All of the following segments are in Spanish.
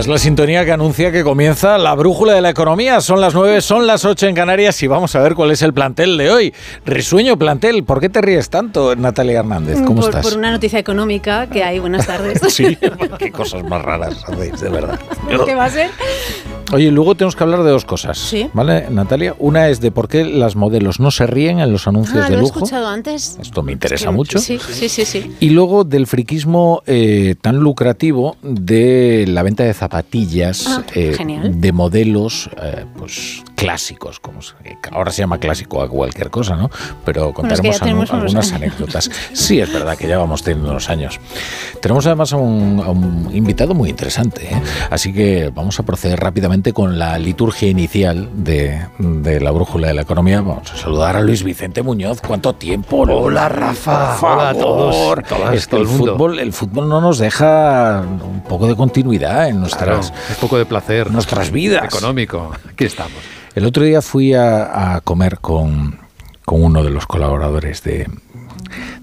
Esta es la sintonía que anuncia que comienza la brújula de la economía. Son las 9, son las 8 en Canarias y vamos a ver cuál es el plantel de hoy. Risueño plantel, ¿por qué te ríes tanto, Natalia Hernández? ¿Cómo por, estás? Por una noticia económica que hay. Buenas tardes. sí, qué cosas más raras hacéis, de verdad. ¿Qué va a ser? Oye, luego tenemos que hablar de dos cosas, Sí. ¿vale, Natalia? Una es de por qué las modelos no se ríen en los anuncios Ah, de lo he lujo. escuchado antes. Esto me interesa Que- mucho. Sí, sí, sí, sí. Y luego del friquismo eh, tan lucrativo de la venta de zapatillas Ah, eh, de modelos eh, pues clásicos, como se- que ahora se llama clásico a cualquier cosa, ¿no? Pero Bueno, es que contaremos algunas anécdotas. Sí, es verdad que ya vamos teniendo unos años. Tenemos además a un, a un invitado muy interesante, ¿eh? así que vamos a proceder rápidamente con la liturgia inicial de, de la brújula de la economía. Vamos a saludar a Luis Vicente Muñoz. ¿Cuánto tiempo? Hola, Rafa. Por Hola a todos Es que todo el fútbol, el fútbol no nos deja un poco de continuidad en nuestras, Claro, un poco de placer nuestras vidas. económico. Aquí estamos. El otro día fui a, a comer con, con uno de los colaboradores de,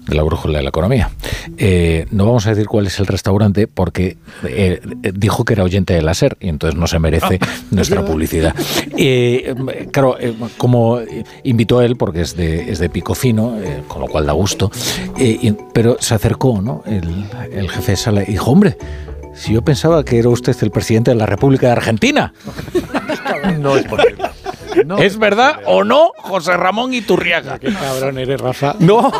de la Brújula de la Economía. Eh, no vamos a decir cuál es el restaurante porque eh, dijo que era oyente de la SER y entonces no se merece nuestra publicidad. Eh, claro, eh, como invitó a él porque es de, es de pico fino, eh, con lo cual da gusto, eh, y- pero se acercó ¿no? el, el jefe de sala y dijo, hombre, si yo pensaba que era usted el presidente de la República de Argentina. No es posible. No ¿Es verdad o no, José Ramón Iturriaga? Qué cabrón eres, Rafa. No,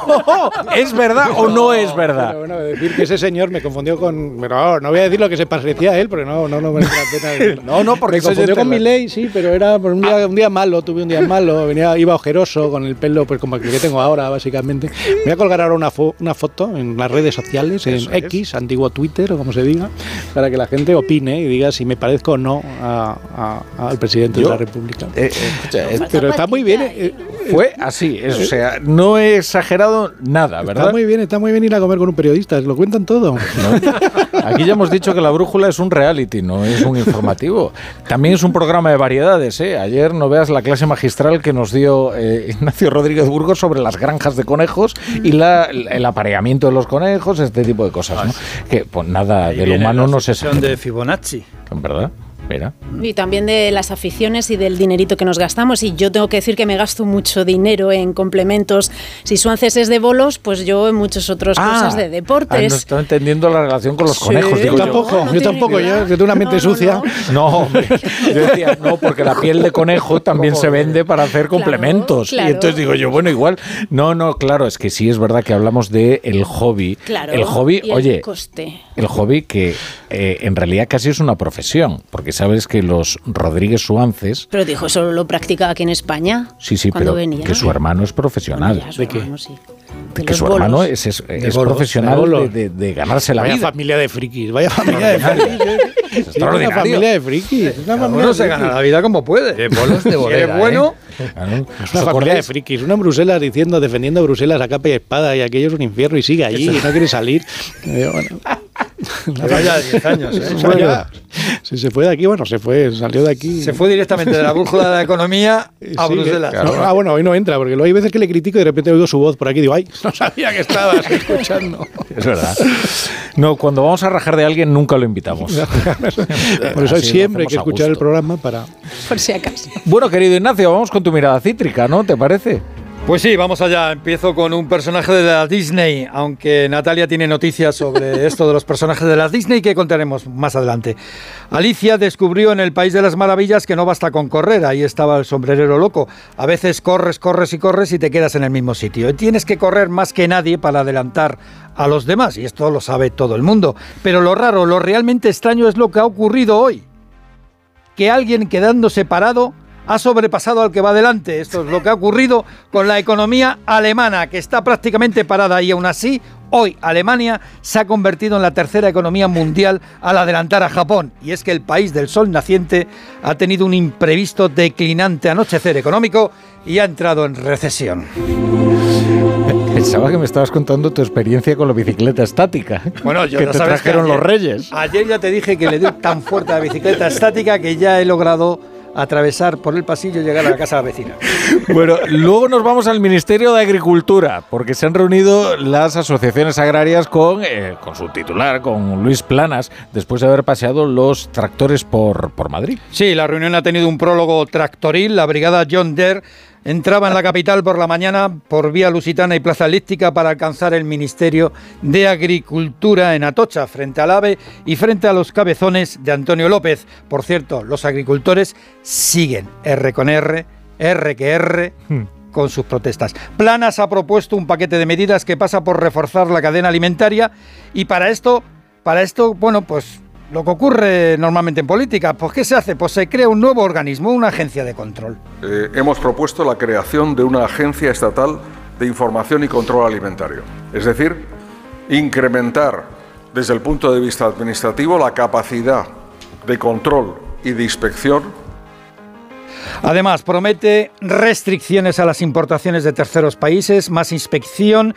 ¿es verdad o no es Pero verdad? bueno, decir que ese señor me confundió con. Pero no, no voy a decir lo que se parecía a él, porque no, no, no merece la pena. No, no, porque me confundió con mi ley, sí, pero era por un día, un día malo, tuve un día malo, venía, iba ojeroso con el pelo pues como el que tengo ahora, básicamente. Me voy a colgar ahora una, fo- una foto en las redes sociales, en Eso es. X, antiguo Twitter o como se diga, para que la gente opine y diga si me parezco o no al presidente Yo- de la República. Eh, eh, escucha, es- pero está muy bien. eh, eh, fue así, es- o sea, no he exagerado nada, ¿verdad? Está muy bien, está muy bien ir a comer con un periodista, lo cuentan todo. Aquí ya hemos dicho que la brújula es un reality, no es un informativo. También es un programa de variedades. ¿eh? Ayer no veas la clase magistral que nos dio eh, Ignacio Rodríguez Burgos sobre las granjas de conejos y la- el apareamiento de los conejos, este tipo de cosas. ¿no? Que pues nada, del humano no se sabe. de Fibonacci. ¿Verdad? Mira. Y también de las aficiones y del dinerito que nos gastamos. Y yo tengo que decir que me gasto mucho dinero en complementos. Si Suances es de bolos, pues yo en muchas otras cosas de ah, no deportes. estaba entendiendo la relación con los Sí. conejos. Yo Digo Yo yo. tampoco, no yo tampoco, yo que tengo una mente No, sucia. no. No, hombre. Yo decía, no, porque la piel de conejo también se vende para hacer Claro, complementos. claro. Y entonces digo yo, bueno, igual. No, no, claro, es que sí es verdad que hablamos de el hobby. Claro. El hobby, y el oye, coste. el hobby que eh, en realidad casi es una profesión, porque sabes que los Rodríguez Suances, Pero dijo, eso lo practicaba aquí en España. sí, sí, cuando pero venía. que su hermano es profesional. Bueno, ya, su ¿De qué? hermano, sí. De que su bolos. hermano es, es- es bolos, profesional de ganarse la Vaya vida. familia de frikis, vaya familia de frikis. Es una familia de frikis. es Una familia Uno de se frikis. gana la vida como puede. De bolos de Si bueno, Claro. Es ¿Os una familia de frikis. Uno en Bruselas diciendo, defendiendo Bruselas a capa y espada y aquello es un infierno y sigue allí y no quiere salir. Eh, bueno. Lleva ya 10 años. ¿eh? O sea, ya, si se fue de aquí, bueno, se fue, salió de aquí. Se fue directamente de la brújula de la economía a Sí, Bruselas. que- no, ah, bueno, hoy no entra, porque luego hay veces que le critico y de repente oigo su voz por aquí y digo, ay, no sabía que estabas escuchando. Es verdad. No, cuando vamos a rajar de alguien nunca lo invitamos. por eso Así siempre hay que escuchar el programa para... Por si acaso. Bueno, querido Ignacio, vamos con tu mirada cítrica, ¿no? ¿Te parece? Pues sí, vamos allá. Empiezo con un personaje de la Disney, aunque Natalia tiene noticias sobre esto de los personajes de la Disney que contaremos más adelante. Alicia descubrió en el País de las Maravillas que no basta con correr, ahí estaba el sombrerero loco. A veces corres, corres y corres y te quedas en el mismo sitio. Y tienes que correr más que nadie para adelantar a los demás, y esto lo sabe todo el mundo. Pero lo raro, lo realmente extraño es lo que ha ocurrido hoy. Que alguien quedándose parado ha sobrepasado al que va adelante. Esto es lo que ha ocurrido con la economía alemana, que está prácticamente parada y aún así Hoy Alemania se ha convertido en la tercera economía mundial al adelantar a Japón. Y es que el país del sol naciente ha tenido un imprevisto declinante anochecer económico y ha entrado en recesión. Pensaba que me estabas contando tu experiencia con la bicicleta estática. Bueno, yo que te sabes que trajeron ayer- los reyes. Ayer ya te dije que le dio tan fuerte a la bicicleta estática que ya he logrado atravesar por el pasillo y llegar a la casa vecina. Bueno, luego nos vamos al Ministerio de Agricultura, porque se han reunido las asociaciones agrarias con, eh, con su titular, con Luis Planas, después de haber paseado los tractores por, por Madrid. Sí, la reunión ha tenido un prólogo tractoril. La brigada John Deere entraba en la capital por la mañana por vía Lusitana y Plaza Elíptica para alcanzar el Ministerio de Agricultura en Atocha, frente al AVE y frente a los cabezones de Antonio López. Por cierto, los agricultores siguen R con R, R que R. con sus protestas. Planas ha propuesto un paquete de medidas que pasa por reforzar la cadena alimentaria y para esto, para esto, bueno, pues lo que ocurre normalmente en política, pues ¿qué se hace? Pues se crea un nuevo organismo, una agencia de control. Eh, hemos propuesto la creación de una agencia estatal de información y control alimentario. Es decir, incrementar desde el punto de vista administrativo la capacidad de control y de inspección Además, promete restricciones a las importaciones de terceros países, más inspección,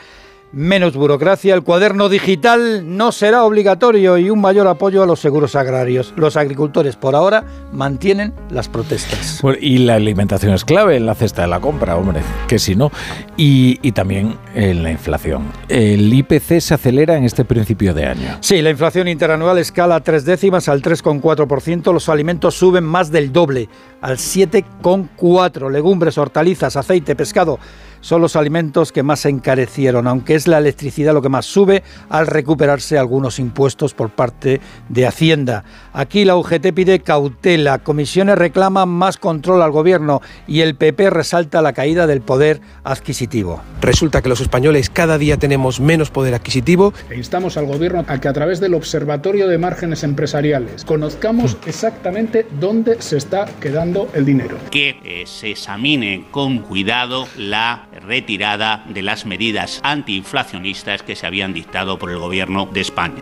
menos burocracia, el cuaderno digital no será obligatorio y un mayor apoyo a los seguros agrarios. Los agricultores por ahora mantienen las protestas. Bueno, y la alimentación es clave en la cesta de la compra, hombre, que si no. Y, y también en la inflación. El IPC se acelera en este principio de año. Sí, la inflación interanual escala tres décimas al 3,4%. Los alimentos suben más del doble, al 7,4%. Legumbres, hortalizas, aceite, pescado son los alimentos que más se encarecieron, aunque es la electricidad lo que más sube al recuperarse algunos impuestos por parte de Hacienda. Aquí la UGT pide cautela, comisiones reclaman más control al gobierno y el PP resalta la caída del poder adquisitivo. Resulta que los españoles cada día tenemos menos poder adquisitivo. E instamos al Gobierno a que a través del Observatorio de Márgenes Empresariales conozcamos exactamente dónde se está quedando el dinero. que eh, se examine con cuidado la retirada de las medidas antiinflacionistas que se habían dictado por el Gobierno de España.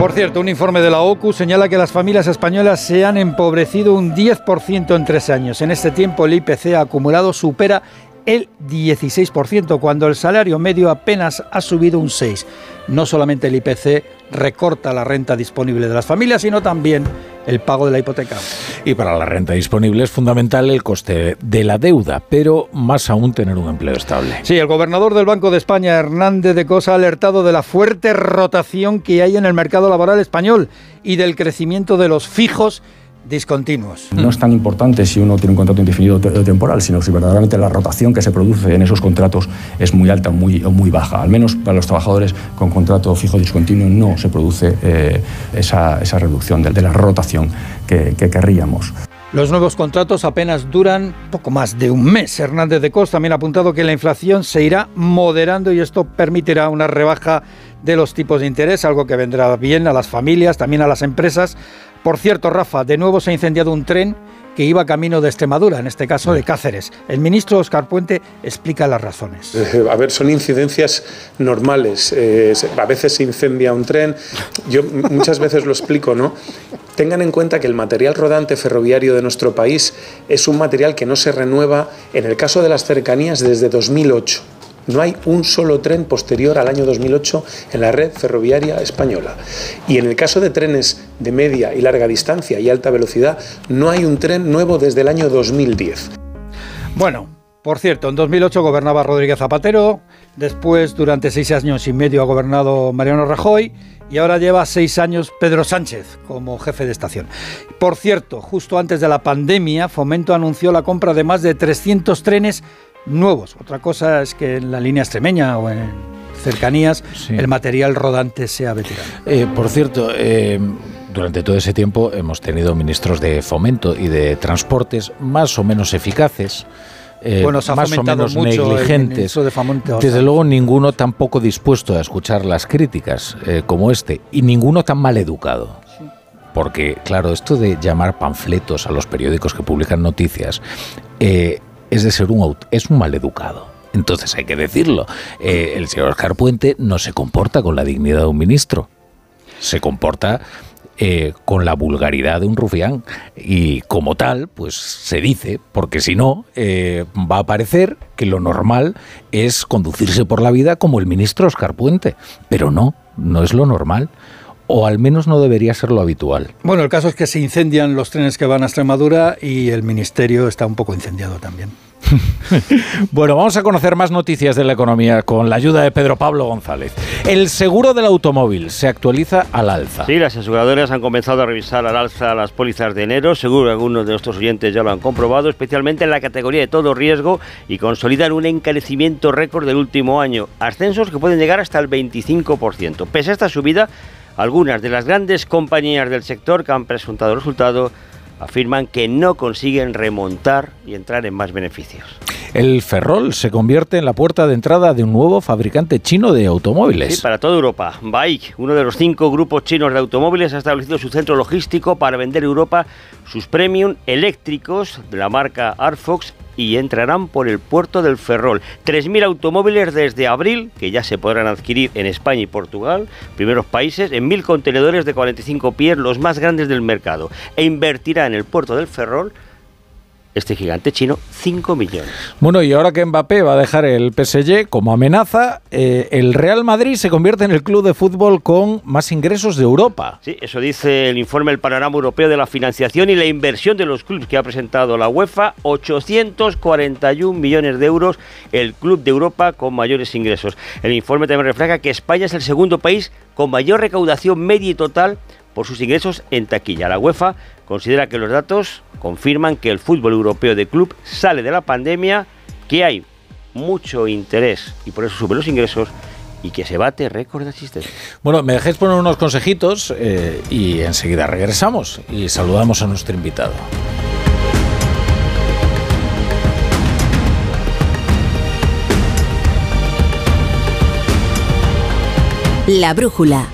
Por cierto, un informe de la OCU señala que las familias españolas se han empobrecido un 10% en tres años. En este tiempo el IPC acumulado supera el 16%, cuando el salario medio apenas ha subido un 6%. No solamente el IPC recorta la renta disponible de las familias, sino también el pago de la hipoteca. Y para la renta disponible es fundamental el coste de la deuda, pero más aún tener un empleo estable. Sí, el gobernador del Banco de España, Hernández de Cosa, ha alertado de la fuerte rotación que hay en el mercado laboral español y del crecimiento de los fijos discontinuos. No es tan importante si uno tiene un contrato indefinido o temporal, sino si verdaderamente la rotación que se produce en esos contratos es muy alta muy, o muy baja. Al menos para los trabajadores con contrato fijo discontinuo no se produce eh, esa, esa, reducción de, de, la rotación que, que querríamos. Los nuevos contratos apenas duran poco más de un mes. Hernández de Cos también ha apuntado que la inflación se irá moderando y esto permitirá una rebaja de los tipos de interés, algo que vendrá bien a las familias, también a las empresas. Por cierto, Rafa, de nuevo se ha incendiado un tren que iba camino de Extremadura, en este caso de Cáceres. El ministro Oscar Puente explica las razones. Eh, a ver, son incidencias normales. Eh, a veces se incendia un tren. Yo muchas veces lo explico, ¿no? Tengan en cuenta que el material rodante ferroviario de nuestro país es un material que no se renueva, en el caso de las cercanías, desde 2008. No hay un solo tren posterior al año 2008 en la red ferroviaria española. Y en el caso de trenes de media y larga distancia y alta velocidad, no hay un tren nuevo desde el año 2010. Bueno, por cierto, en 2008 gobernaba Rodríguez Zapatero, después durante seis años y medio ha gobernado Mariano Rajoy y ahora lleva seis años Pedro Sánchez como jefe de estación. Por cierto, justo antes de la pandemia, Fomento anunció la compra de más de 300 trenes nuevos. Otra cosa es que en la línea extremeña o en cercanías sí. el material rodante sea veterano. Eh, por cierto, eh, durante todo ese tiempo hemos tenido ministros de fomento y de transportes más o menos eficaces. Eh, bueno, se ha más o menos mucho negligentes. de Desde luego, ninguno tampoco dispuesto a escuchar las críticas eh, como este, y ninguno tan mal educado. porque claro, esto de llamar panfletos a los periódicos que publican noticias eh, es de ser un es un maleducado. Entonces hay que decirlo. Eh, el señor Oscar Puente no se comporta con la dignidad de un ministro. Se comporta eh, con la vulgaridad de un rufián. Y como tal, pues se dice, porque si no, eh, va a parecer que lo normal es conducirse por la vida como el ministro Oscar Puente. Pero no, no es lo normal. O al menos no debería ser lo habitual. Bueno, el caso es que se incendian los trenes que van a Extremadura y el ministerio está un poco incendiado también. Bueno, vamos a conocer más noticias de la economía con la ayuda de Pedro Pablo González. El seguro del automóvil se actualiza al alza. Sí, las aseguradoras han comenzado a revisar al alza las pólizas de enero. Seguro que algunos de nuestros oyentes ya lo han comprobado, especialmente en la categoría de todo riesgo y consolidan un encarecimiento récord del último año. Ascensos que pueden llegar hasta el 25%. Pese a esta subida, algunas de las grandes compañías del sector que han presentado resultado afirman que no consiguen remontar y entrar en más beneficios. El Ferrol se convierte en la puerta de entrada de un nuevo fabricante chino de automóviles. Sí, para toda Europa. BAIC, uno de los cinco grupos chinos de automóviles, ha establecido su centro logístico para vender en Europa sus premium eléctricos de la marca Arfox y entrarán por el puerto del Ferrol. 3.000 automóviles desde abril, que ya se podrán adquirir en España y Portugal, primeros países, en 1.000 contenedores de 45 pies, los más grandes del mercado. E invertirá en el puerto del Ferrol este gigante chino 5 millones. Bueno, y ahora que Mbappé va a dejar el PSG como amenaza, eh, el Real Madrid se convierte en el club de fútbol con más ingresos de Europa. Sí, eso dice el informe El Panorama Europeo de la Financiación y la Inversión de los Clubes que ha presentado la UEFA, 841 millones de euros, el club de Europa con mayores ingresos. El informe también refleja que España es el segundo país con mayor recaudación media y total por sus ingresos en taquilla. La UEFA considera que los datos confirman que el fútbol europeo de club sale de la pandemia, que hay mucho interés y por eso suben los ingresos y que se bate récord de asistencia. Bueno, me dejéis poner unos consejitos eh, y enseguida regresamos y saludamos a nuestro invitado. La brújula.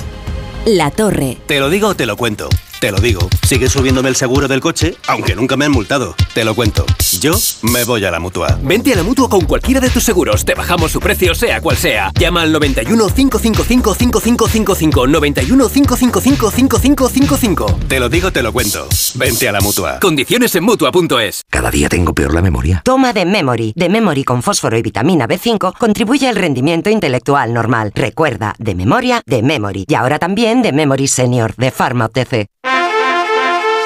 La torre. Te lo digo o te lo cuento. Te lo digo. Sigue subiéndome el seguro del coche, aunque nunca me han multado. Te lo cuento. Yo me voy a la mutua. Vente a la mutua con cualquiera de tus seguros. Te bajamos su precio, sea cual sea. Llama al 91 555 5555. 91 555 5555. Te lo digo, te lo cuento. Vente a la mutua. Condiciones en mutua.es. Cada día tengo peor la memoria. Toma de Memory. De Memory con fósforo y vitamina B5 contribuye al rendimiento intelectual normal. Recuerda, de memoria, de Memory. Y ahora también de Memory Senior, de Pharma OTC.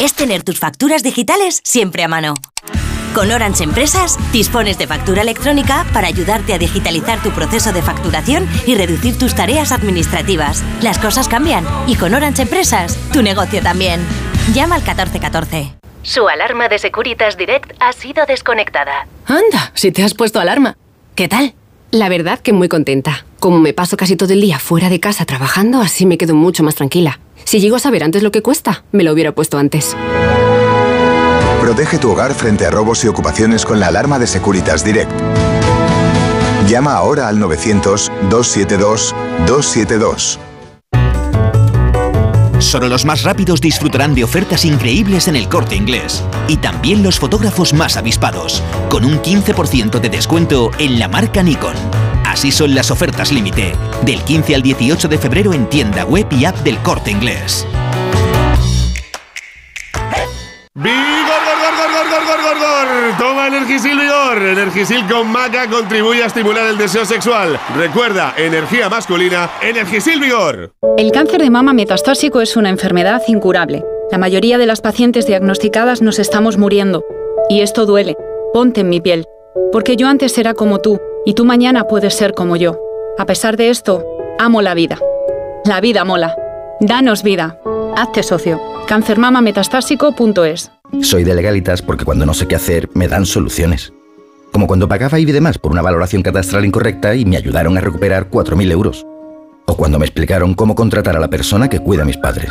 Es tener tus facturas digitales siempre a mano. Con Orange Empresas dispones de factura electrónica para ayudarte a digitalizar tu proceso de facturación y reducir tus tareas administrativas. Las cosas cambian y con Orange Empresas tu negocio también. Llama al 1414. Su alarma de Securitas Direct ha sido desconectada. Anda, si te has puesto alarma. ¿Qué tal? La verdad que muy contenta. Como me paso casi todo el día fuera de casa trabajando, así me quedo mucho más tranquila. Si llego a saber antes lo que cuesta, me lo hubiera puesto antes. Protege tu hogar frente a robos y ocupaciones con la alarma de Securitas Direct. Llama ahora al 900-272-272. Solo los más rápidos disfrutarán de ofertas increíbles en el corte inglés. Y también los fotógrafos más avispados, con un 15% de descuento en la marca Nikon. Así son las ofertas límite, del 15 al 18 de febrero en tienda web y app del corte inglés. ¡Vigor, gor, gor, gor, gor, gor, gor, gor! Toma Energisil Vigor. Energisil con maca contribuye a estimular el deseo sexual. Recuerda, energía masculina, Energisil Vigor. El cáncer de mama metastásico es una enfermedad incurable. La mayoría de las pacientes diagnosticadas nos estamos muriendo. Y esto duele. Ponte en mi piel. Porque yo antes era como tú, y tú mañana puedes ser como yo. A pesar de esto, amo la vida. La vida mola. Danos vida. Hazte socio. Cancermamametastásico.es Soy de legalitas porque cuando no sé qué hacer me dan soluciones. Como cuando pagaba IBI más por una valoración catastral incorrecta y me ayudaron a recuperar 4.000 euros. O cuando me explicaron cómo contratar a la persona que cuida a mis padres.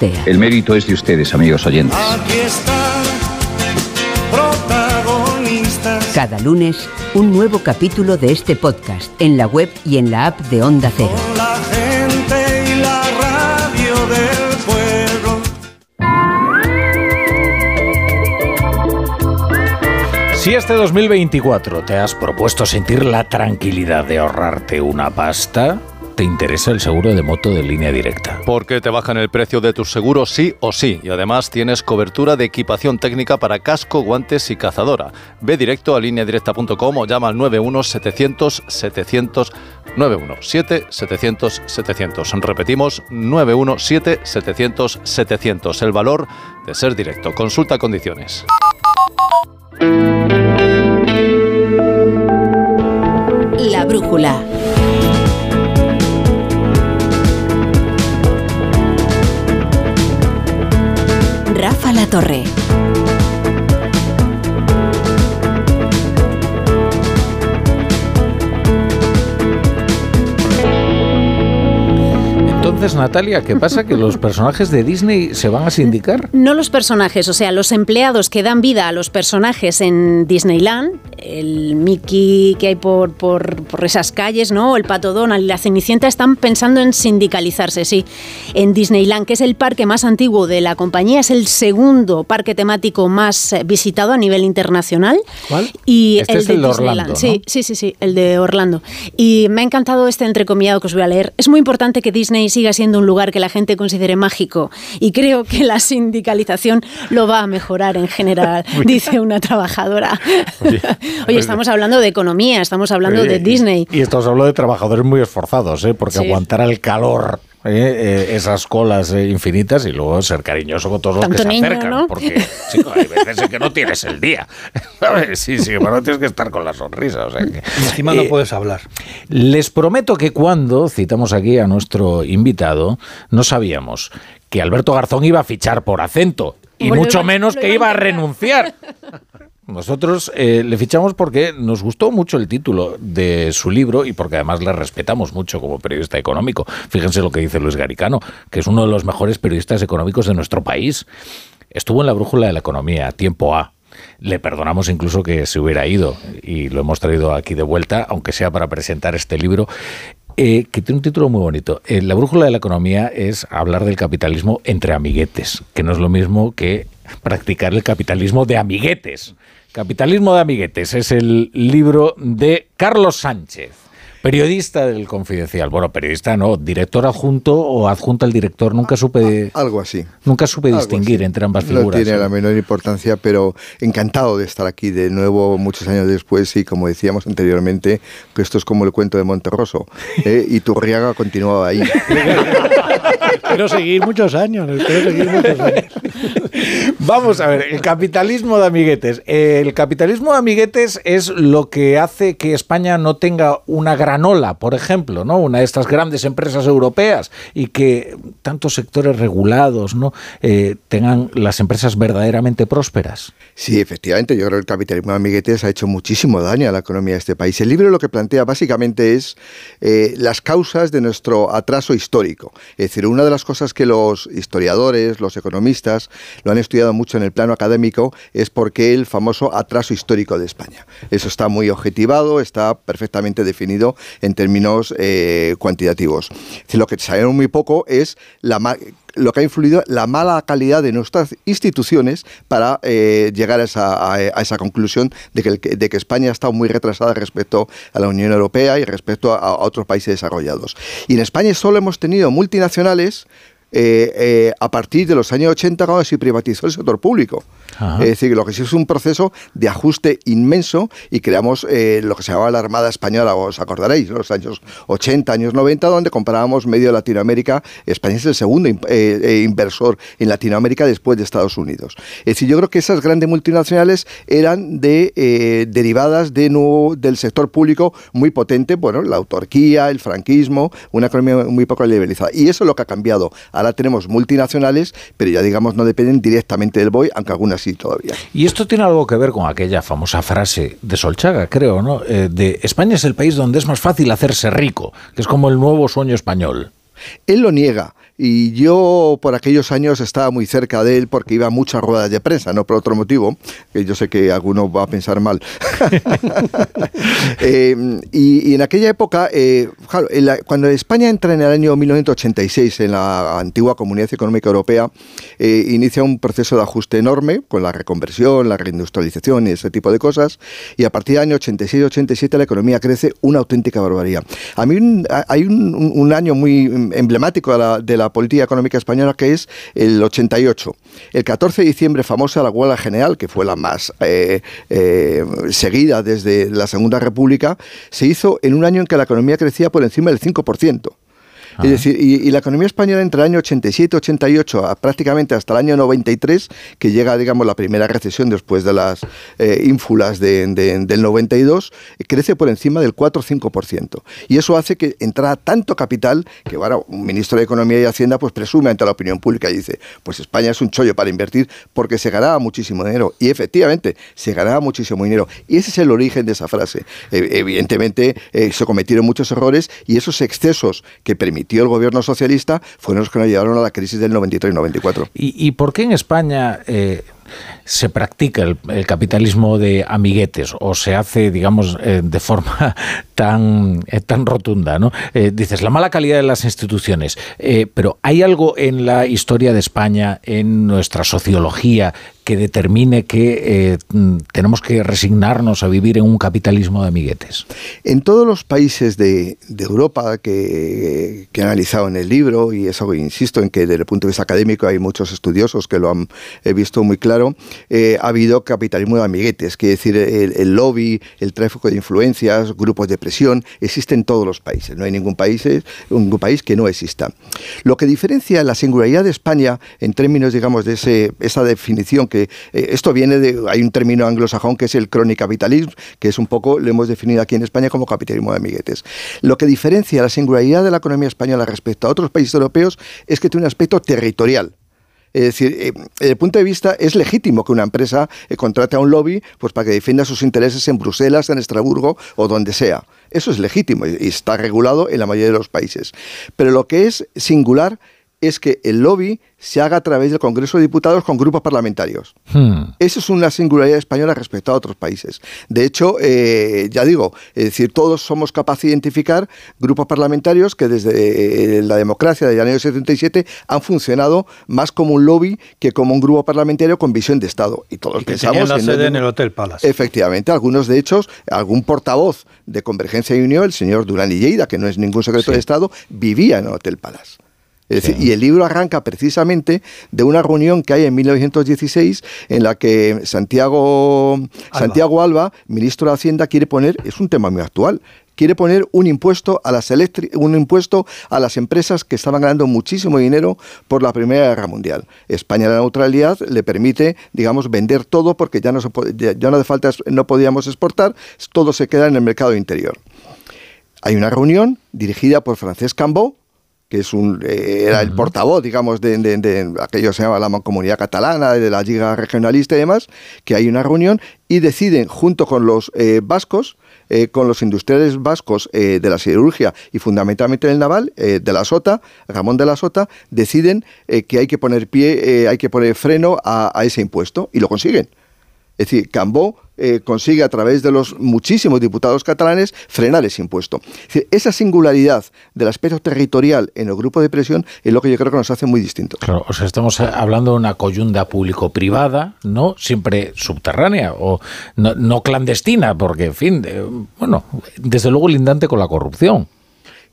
El mérito es de ustedes, amigos oyentes. Aquí está, protagonistas. Cada lunes, un nuevo capítulo de este podcast en la web y en la app de Onda Cero. La gente y la radio del pueblo. Si este 2024 te has propuesto sentir la tranquilidad de ahorrarte una pasta, te interesa el seguro de moto de línea directa. Porque te bajan el precio de tus seguros sí o sí y además tienes cobertura de equipación técnica para casco, guantes y cazadora. Ve directo a lineadirecta.com o llama al 91 700 700 917 700 700. Repetimos 917 700 700. El valor de ser directo. Consulta condiciones. La brújula. La Torre. Entonces, Natalia, ¿qué pasa? ¿Que los personajes de Disney se van a sindicar? No los personajes, o sea, los empleados que dan vida a los personajes en Disneyland, el Mickey que hay por, por, por esas calles, ¿no? El Pato Donald y la Cenicienta están pensando en sindicalizarse, sí. En Disneyland, que es el parque más antiguo de la compañía, es el segundo parque temático más eh, visitado a nivel internacional. ¿Cuál? Y Este el es de el de. Orlando, ¿no? Sí, sí, sí, sí, el de Orlando. Y me ha encantado este entrecomillado que os voy a leer. Es muy importante que Disney siga siendo un lugar que la gente considere mágico y creo que la sindicalización lo va a mejorar en general, dice una trabajadora. Oye, estamos hablando de economía, estamos hablando Oye, de y- Disney. Y, estamos hablando de trabajadores muy esforzados, ¿eh? porque Sí. aguantar el calor, ¿eh? Eh, esas colas eh, infinitas y luego ser cariñoso con todos los que se niño, acercan. ¿no? Porque, chico, hay veces en que no tienes el día. ¿Sabes? Sí, sí, pero no tienes que estar con la sonrisa. o sea que- Encima no Eh, puedes hablar. Les prometo que cuando citamos aquí a nuestro invitado, no sabíamos que Alberto Garzón iba a fichar por acento y Bueno, mucho iba- menos que iba a renunciar. Nosotros eh, le fichamos porque nos gustó mucho el título de su libro y porque además le respetamos mucho como periodista económico. Fíjense lo que dice Luis Garicano, que es uno de los mejores periodistas económicos de nuestro país. Estuvo en la brújula de la economía, tiempo A. Le perdonamos incluso que se hubiera ido y lo hemos traído aquí de vuelta, aunque sea para presentar este libro. eh, que tiene un título muy bonito. Eh, la brújula de la economía es hablar del capitalismo entre amiguetes, que no es lo mismo que practicar el capitalismo de amiguetes. Capitalismo de amiguetes es el libro de Carlos Sánchez, periodista del Confidencial. Bueno, periodista no, director adjunto o adjunta al director, nunca supe Algo así. nunca supe Algo distinguir entre ambas No figuras. tiene ¿eh? la menor importancia, pero encantado de estar aquí de nuevo muchos años después y como decíamos anteriormente, que esto es como el cuento de Monterroso. ¿eh? Y Turriaga continuaba ahí. Espero seguir muchos años, espero seguir muchos años. Vamos a ver, el capitalismo de amiguetes. El capitalismo de amiguetes es lo que hace que España no tenga una granola, por ejemplo, ¿no? Una de estas grandes empresas europeas y que tantos sectores regulados, ¿no? Eh, tengan las empresas verdaderamente prósperas. Sí, efectivamente, yo creo que el capitalismo de amiguetes ha hecho muchísimo daño a la economía de este país. El libro lo que plantea básicamente es eh, las causas de nuestro atraso histórico. Es decir, una de las cosas que los historiadores, los economistas, lo han estudiado mucho en el plano académico, es porque el famoso atraso histórico de España. Eso está muy objetivado, está perfectamente definido en términos eh, cuantitativos. Lo que sabemos muy poco es lo que ha influido la mala calidad de nuestras instituciones para eh, llegar a esa, conclusión de que, de que, España estado muy retrasada respecto a la Unión Europea y respecto a, a otros países desarrollados. Y en España solo hemos tenido multinacionales eh, eh, a partir de los años 80 cuando se privatizó el sector público. Es decir, lo que sí es un proceso de ajuste inmenso y creamos eh, lo que se llamaba la Armada Española, os acordaréis, los años 80, años 90, donde comparábamos medio Latinoamérica. España es el segundo inversor en Latinoamérica después de Estados Unidos. Es decir, yo creo que esas grandes multinacionales eran de, derivadas de del sector público muy potente, bueno, la autarquía, el franquismo, una economía muy poco liberalizada. Y eso es lo que ha cambiado Ahora tenemos multinacionales, pero ya digamos no dependen directamente del BOE, aunque algunas sí todavía. Y esto tiene algo que ver con aquella famosa frase de Solchaga, creo, ¿no? Eh, de España es el país donde es más fácil hacerse rico, que es como el nuevo sueño español. Él lo niega. Y yo por aquellos años estaba muy cerca de él porque iba a muchas ruedas de prensa, no por otro motivo, que yo sé que alguno va a pensar mal. Eh, y, en aquella época, eh, cuando España entra en el año 1986 en la antigua Comunidad Económica Europea, eh, inicia un proceso de ajuste enorme con la reconversión, la reindustrialización y ese tipo de cosas. Y a partir del año 86-87 la economía crece una auténtica barbaridad. A mí hay un, año muy emblemático de la política económica española, que es el 88. El 14 de diciembre, famosa la huelga general, que fue la más eh, eh, seguida desde la Segunda República, se hizo en un año en que la economía crecía por encima del 5%. Es decir, y, la economía española entre el año 87-88 prácticamente hasta el año 93, que llega, digamos, la primera recesión después de las eh, ínfulas del 92, crece por encima del 4-5%. Y eso hace que entrara tanto capital que, bueno, un ministro de Economía y Hacienda pues presume ante la opinión pública y dice, pues España es un chollo para invertir porque se ganaba muchísimo dinero. Y efectivamente, se ganaba muchísimo dinero. Y ese es el origen de esa frase. Evidentemente, eh, se cometieron muchos errores y esos excesos que permitieron el gobierno socialista fueron los que nos llevaron a la crisis del 93-94. ¿Y, ¿Y, por qué en España eh, se practica el, capitalismo de amiguetes o se hace, digamos, eh, de forma tan, eh, tan rotunda, ¿no? dices, la mala calidad de las instituciones, pero ¿hay algo en la historia de España, en nuestra sociología, que determine que eh, tenemos que resignarnos a vivir en un capitalismo de amiguetes? En todos los países de, Europa que, he analizado en el libro, y eso insisto en que desde el punto de vista académico hay muchos estudiosos que lo han visto muy claro, eh, ha habido capitalismo de amiguetes, que decir, el, lobby, el tráfico de influencias, grupos de presión, existen en todos los países. No hay ningún país, ningún país que no exista. Lo que diferencia la singularidad de España en términos, digamos, de ese, esa definición que eh, esto viene de, hay un término anglosajón que es el capitalismo, que es un poco, lo hemos definido aquí en España como capitalismo de amiguetes. Lo que diferencia la singularidad de la economía española respecto a otros países europeos es que tiene un aspecto territorial. Es decir, eh, desde el punto de vista es legítimo que una empresa eh, contrate a un lobby pues, para que defienda sus intereses en Bruselas, en Estrasburgo o donde sea. Eso es legítimo y está regulado en la mayoría de los países. Pero lo que es singular es que el lobby se haga a través del Congreso de Diputados con grupos parlamentarios. Hmm. Eso es una singularidad española respecto a otros países. De hecho, eh, ya digo, es decir, todos somos capaces de identificar grupos parlamentarios que desde eh, la democracia del año 77 han funcionado más como un lobby que como un grupo parlamentario con visión de Estado. Y todos pensamos la sede en el Hotel Palace. Efectivamente, algunos de hecho, algún portavoz de Convergencia y Unión, el señor Durán y Lleida, que no es ningún secreto de Estado, vivía en el Hotel Palace. Y el libro arranca precisamente de una reunión que hay en 1916 en la que Santiago Alba, Santiago Alba ministro de Hacienda, quiere poner, es un tema muy actual, quiere poner un impuesto a las un impuesto a las empresas que estaban ganando muchísimo dinero por la Primera Guerra Mundial. España la neutralidad le permite, digamos, vender todo porque ya no se ya no hace falta no podíamos exportar, todo se queda en el mercado interior. Hay una reunión dirigida por Francesc Cambó, que es un, eh, era el portavoz, digamos, de, de, aquello que se llama la Mancomunidad Catalana, de la Liga Regionalista y demás, que hay una reunión y deciden, junto con los eh, vascos, eh, con los industriales vascos eh, de la siderurgia y fundamentalmente el naval, de la Sota, Ramón de la Sota, deciden que hay que poner pie, hay que poner freno a, a ese impuesto y lo consiguen. Es decir, Cambó eh, consigue a través de los muchísimos diputados catalanes frenar ese impuesto. esa singularidad del aspecto territorial en el grupo de presión es lo que yo creo que nos hace muy distintos. Claro, o sea, estamos hablando de una coyunda público-privada, ¿no? Siempre subterránea o no, clandestina, porque, en fin, bueno, desde luego lindante con la corrupción.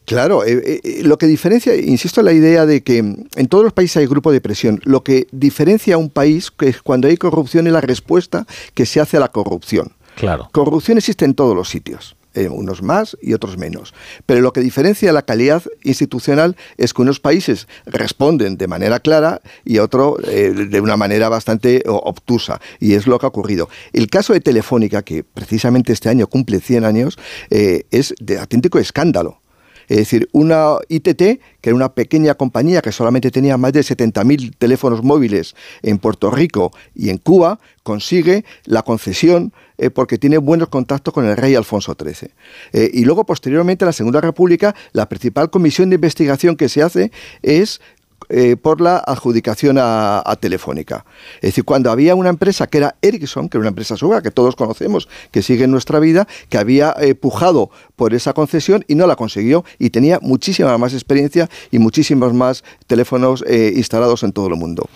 Claro, eh, eh, lo que diferencia, insisto en la idea de que en todos los países hay grupo de presión. Lo que diferencia a un país que es cuando hay corrupción es la respuesta que se hace a la corrupción. Claro. Corrupción existe en todos los sitios. Eh, unos más y otros menos. Pero lo que diferencia la calidad institucional es que unos países responden de manera clara y otros de una manera bastante obtusa. Y es lo que ha ocurrido. El caso de Telefónica, que precisamente este año cumple 100 años, es de auténtico escándalo. Es decir, una ITT, que era una pequeña compañía que solamente tenía más de 70.000 teléfonos móviles en Puerto Rico y en Cuba, consigue la concesión eh, porque tiene buenos contactos con el rey Alfonso XIII. Eh, y luego, posteriormente, en la Segunda República, la principal comisión de investigación que se hace es eh, por la adjudicación a, Telefónica. Es decir, cuando había una empresa que era Ericsson, que era una empresa suya que todos conocemos, que sigue en nuestra vida, que había eh, pujado por esa concesión y no la consiguió y tenía muchísima más experiencia y muchísimos más teléfonos eh, instalados en todo el mundo.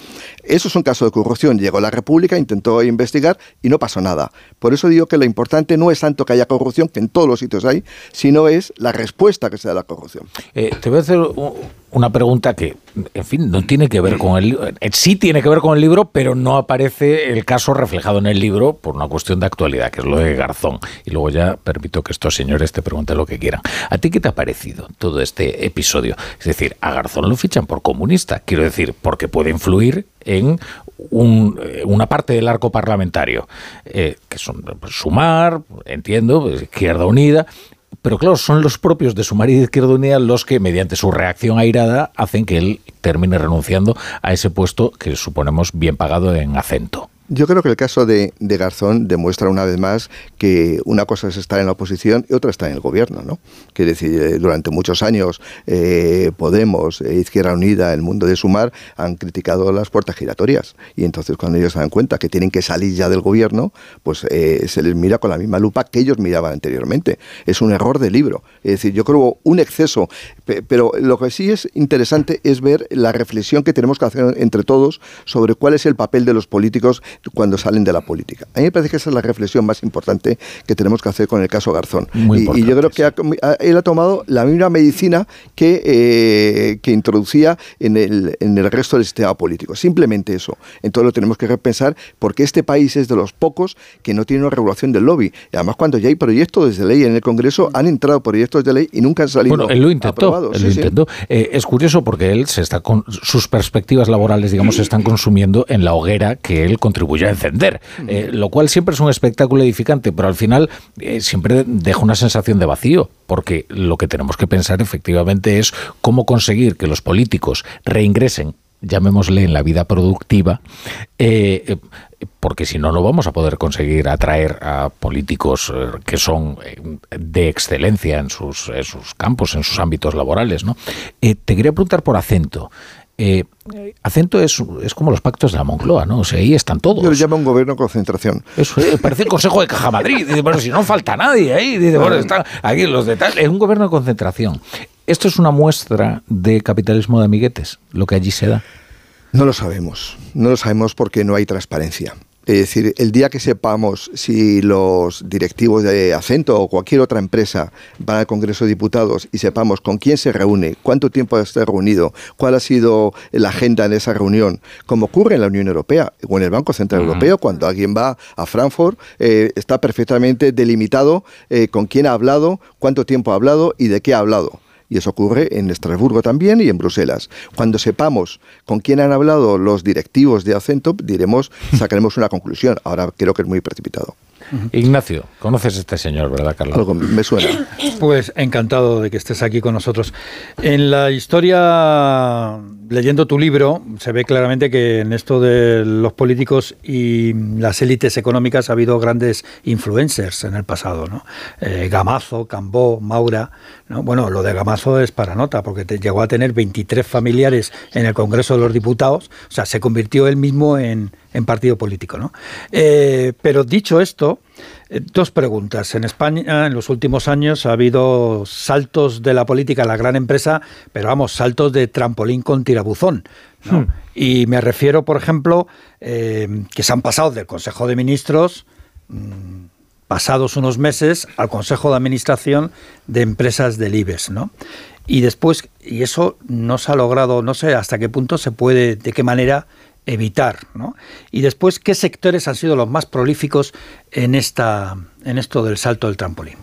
Eso es un caso de corrupción. Llegó la República, intentó investigar y no pasó nada. Por eso digo que lo importante no es tanto que haya corrupción, que en todos los sitios hay, sino es la respuesta que se da a la corrupción. te voy a hacer una pregunta que, en fin, no tiene que ver con el libro. Eh, sí tiene que ver con el libro, pero no aparece el caso reflejado en el libro por una cuestión de actualidad, que es lo de Garzón. Y luego ya permito que estos señores te pregunten lo que quieran. ¿A ti qué te ha parecido todo este episodio? Es decir, a Garzón lo fichan por comunista. Quiero decir, porque puede influir en eh, una parte del arco parlamentario, eh, que son pues, Sumar, entiendo, Izquierda Unida, pero claro, son los propios de su marido Izquierda Unida los que, mediante su reacción airada, hacen que él termine renunciando a ese puesto que suponemos bien pagado en acento. Yo creo que el caso de, Garzón demuestra una vez más que una cosa es estar en la oposición y otra estar en el gobierno, ¿no? Que decir, eh, durante muchos años eh, Podemos, eh, Izquierda Unida, el mundo de Sumar han criticado las puertas giratorias y entonces cuando ellos se dan cuenta que tienen que salir ya del gobierno, pues se les mira con la misma lupa que ellos miraban anteriormente. Es un error de libro. Es decir, yo creo un exceso, pero lo que sí es interesante es ver la reflexión que tenemos que hacer entre todos sobre cuál es el papel de los políticos cuando salen de la política. A mí me parece que esa es la reflexión más importante que tenemos que hacer con el caso Garzón. y, yo creo que él ha tomado la misma medicina que, eh, que introducía en el, en el resto del sistema político. Simplemente eso. Entonces lo tenemos que repensar porque este país es de los pocos que no tiene una regulación del lobby. Y además cuando ya hay proyectos de ley en el Congreso, han entrado proyectos de ley y nunca han salido Bueno, él lo intentó. Él lo intentó. Eh, es curioso porque él se está con sus perspectivas laborales, digamos, se están consumiendo en la hoguera que él contribuye a encender, eh, lo cual siempre es un espectáculo edificante, pero al final eh, siempre deja una sensación de vacío, porque lo que tenemos que pensar efectivamente es cómo conseguir que los políticos reingresen llamémosle en la vida productiva, eh, porque si no, no vamos a poder conseguir atraer a políticos que son de excelencia en sus, en sus campos, en sus ámbitos laborales. ¿no? te quería preguntar por acento. Eh, acento es, es, como los pactos de la Moncloa, ¿no? O sea, ahí están todos. Yo le llamo un gobierno concentración. Eso parece el Consejo de Caja Madrid. Dice, bueno, si no falta nadie ahí. Dice, bueno, están aquí los detalles. Es un gobierno de concentración. ¿Esto es una muestra de capitalismo de amiguetes, lo que allí se da? No lo sabemos. No lo sabemos porque no hay transparencia. Es decir, el día que sepamos si los directivos de Acento o cualquier otra empresa van al Congreso de Diputados y sepamos con quién se reúne, cuánto tiempo ha estado reunido, cuál ha sido la agenda de esa reunión, como ocurre en la Unión Europea o en el Banco Central Europeo, cuando alguien va a Frankfurt, eh, está perfectamente delimitado eh, con quién ha hablado, cuánto tiempo ha hablado y de qué ha hablado y eso ocurre en Estrasburgo también y en Bruselas. Cuando sepamos con quién han hablado los directivos de Acento, diremos, sacaremos una conclusión. Ahora creo que es muy precipitado. Ignacio, conoces a este señor, ¿verdad, Carlos? Algo me suena. Pues encantado de que estés aquí con nosotros. En la historia, leyendo tu libro, se ve claramente que en esto de los políticos y las élites económicas ha habido grandes influencers en el pasado, ¿no? Eh, Gamazo, Cambó, Maura. ¿No? Bueno, lo de Gamazo es para nota, porque te llegó a tener 23 familiares en el Congreso de los Diputados, o sea, se convirtió él mismo en, en partido político, ¿no? Eh, pero dicho esto, eh, dos preguntas. En España, en los últimos años, ha habido saltos de la política a la gran empresa, pero vamos, saltos de trampolín con tirabuzón. ¿no? Y me refiero, por ejemplo, eh, que se han pasado del Consejo de Ministros, mm, pasados unos meses, al Consejo de Administración de Empresas del IBEX, ¿no? Y después, y eso no se ha logrado, no sé hasta qué punto se puede, de qué manera evitar, ¿no? Y después, ¿qué sectores han sido los más prolíficos en esta, en esto del salto del trampolín?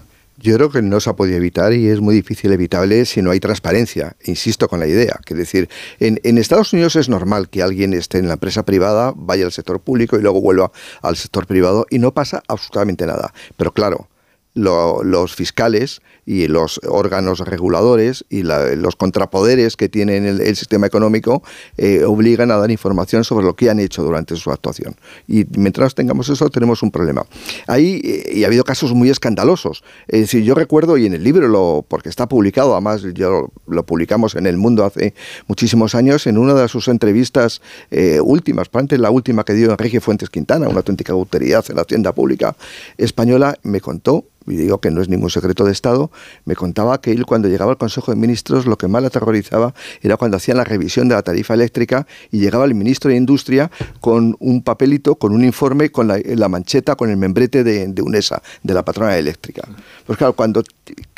Yo creo que no se ha podido evitar y es muy difícil evitable si no hay transparencia. Insisto con la idea. Que decir, en, en, Estados Unidos es normal que alguien esté en la empresa privada, vaya al sector público y luego vuelva al sector privado y no pasa absolutamente nada. Pero claro, lo, los fiscales y los órganos reguladores y la, los contrapoderes que tiene el, sistema económico eh, obligan a dar información sobre lo que han hecho durante su actuación. Y mientras tengamos eso, tenemos un problema. Ahí, eh, y ha habido casos muy escandalosos. Es decir, yo recuerdo, y en el libro, lo, porque está publicado, además yo lo publicamos en El Mundo hace muchísimos años, en una de sus entrevistas eh, últimas, probablemente la última que dio Enrique Fuentes Quintana, una auténtica autoridad en la tienda pública española, me contó y digo que no es ningún secreto de Estado, me contaba que él cuando llegaba al Consejo de Ministros lo que más le aterrorizaba era cuando hacían la revisión de la tarifa eléctrica y llegaba el ministro de Industria con un papelito, con un informe, con la, mancheta, con el membrete de, de, UNESA, de la patrona eléctrica. Pues claro, cuando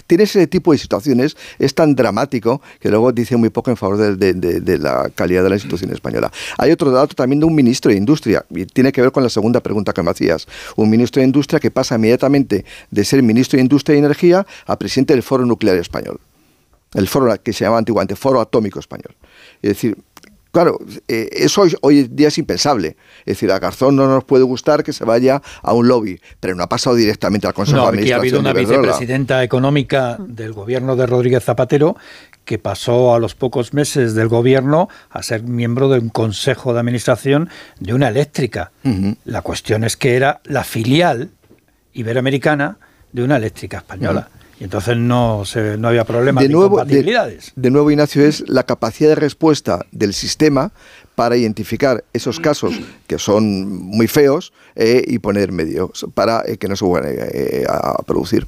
tienes ese tipo de situaciones es tan dramático que luego dice muy poco en favor de, de, la calidad de la institución española. Hay otro dato también de un ministro de Industria, y tiene que ver con la segunda pregunta que me hacías. Un ministro de Industria que pasa inmediatamente de ser ministro de Industria y Energía a presidente del Foro Nuclear Español. El foro que se llamaba antiguamente Foro Atómico Español. Es decir, Claro, eh, eso hoy, hoy, día es impensable. Es decir, a Garzón no nos puede gustar que se vaya a un lobby, pero no ha pasado directamente al Consejo no, de Administración. ha habido una vicepresidenta económica del gobierno de Rodríguez Zapatero que pasó a los pocos meses del gobierno a ser miembro de un consejo de administración de una eléctrica. Uh -huh. La cuestión es que era la filial iberoamericana de una eléctrica española. Uh -huh. Y entonces no, se, no había problemas de, nuevo, de, de, nuevo, Ignacio, es la capacidad de respuesta del sistema para identificar esos casos que son muy feos eh, y poner medios para eh, que no se vuelvan eh, a producir.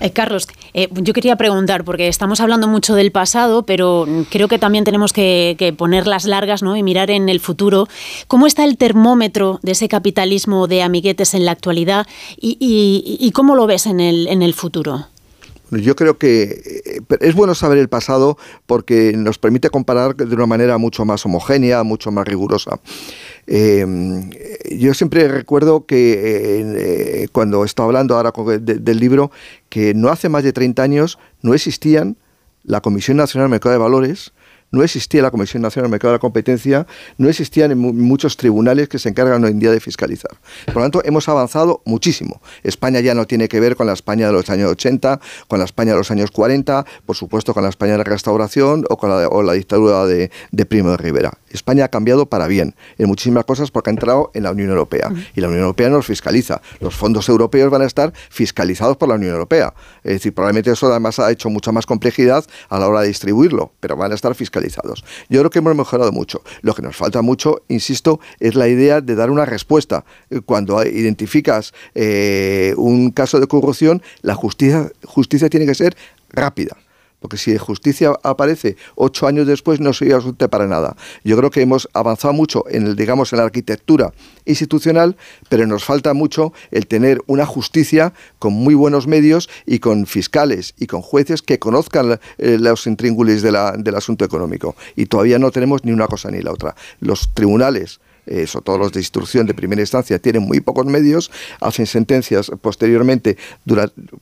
Eh, Carlos, eh, yo quería preguntar, porque estamos hablando mucho del pasado, pero creo que también tenemos que, poner las largas ¿no? y mirar en el futuro. ¿Cómo está el termómetro de ese capitalismo de amiguetes en la actualidad y cómo lo ves en el, en el futuro? Yo creo que eh, es bueno saber el pasado porque nos permite comparar de una manera mucho más homogénea, mucho más rigurosa. Eh, yo siempre recuerdo que eh, cuando estaba hablando ahora de, del libro, que no hace más de 30 años no existían la Comisión Nacional del Mercado de Valores, no existía la Comisión Nacional del Mercado de la Competencia, no existían muchos tribunales que se encargan hoy en día de fiscalizar. Por lo tanto, hemos avanzado muchísimo. España ya no tiene que ver con la España de los años 80, con la España de los años 40, por supuesto con la España de la Restauración o con la, o la dictadura de, de, Primo de Rivera. España ha cambiado para bien en muchísimas cosas porque ha entrado en la Unión Europea y la Unión Europea nos fiscaliza. Los fondos europeos van a estar fiscalizados por la Unión Europea. Es decir, probablemente eso además ha hecho mucha más complejidad a la hora de distribuirlo, pero van a estar fiscalizados yo creo que hemos mejorado mucho. Lo que nos falta mucho, insisto, es la idea de dar una respuesta. Cuando identificas eh, un caso de corrupción, la justicia, justicia tiene que ser rápida porque si justicia aparece ocho años después no sería útil para nada. Yo creo que hemos avanzado mucho en el, digamos, en la arquitectura institucional, pero nos falta mucho el tener una justicia con muy buenos medios y con fiscales y con jueces que conozcan eh, los intríngulis del asunto económico. Y todavía no tenemos ni una cosa ni la otra. Los tribunales eh, sobre todo los de instrucción de primera instancia, tienen muy pocos medios, hacen sentencias posteriormente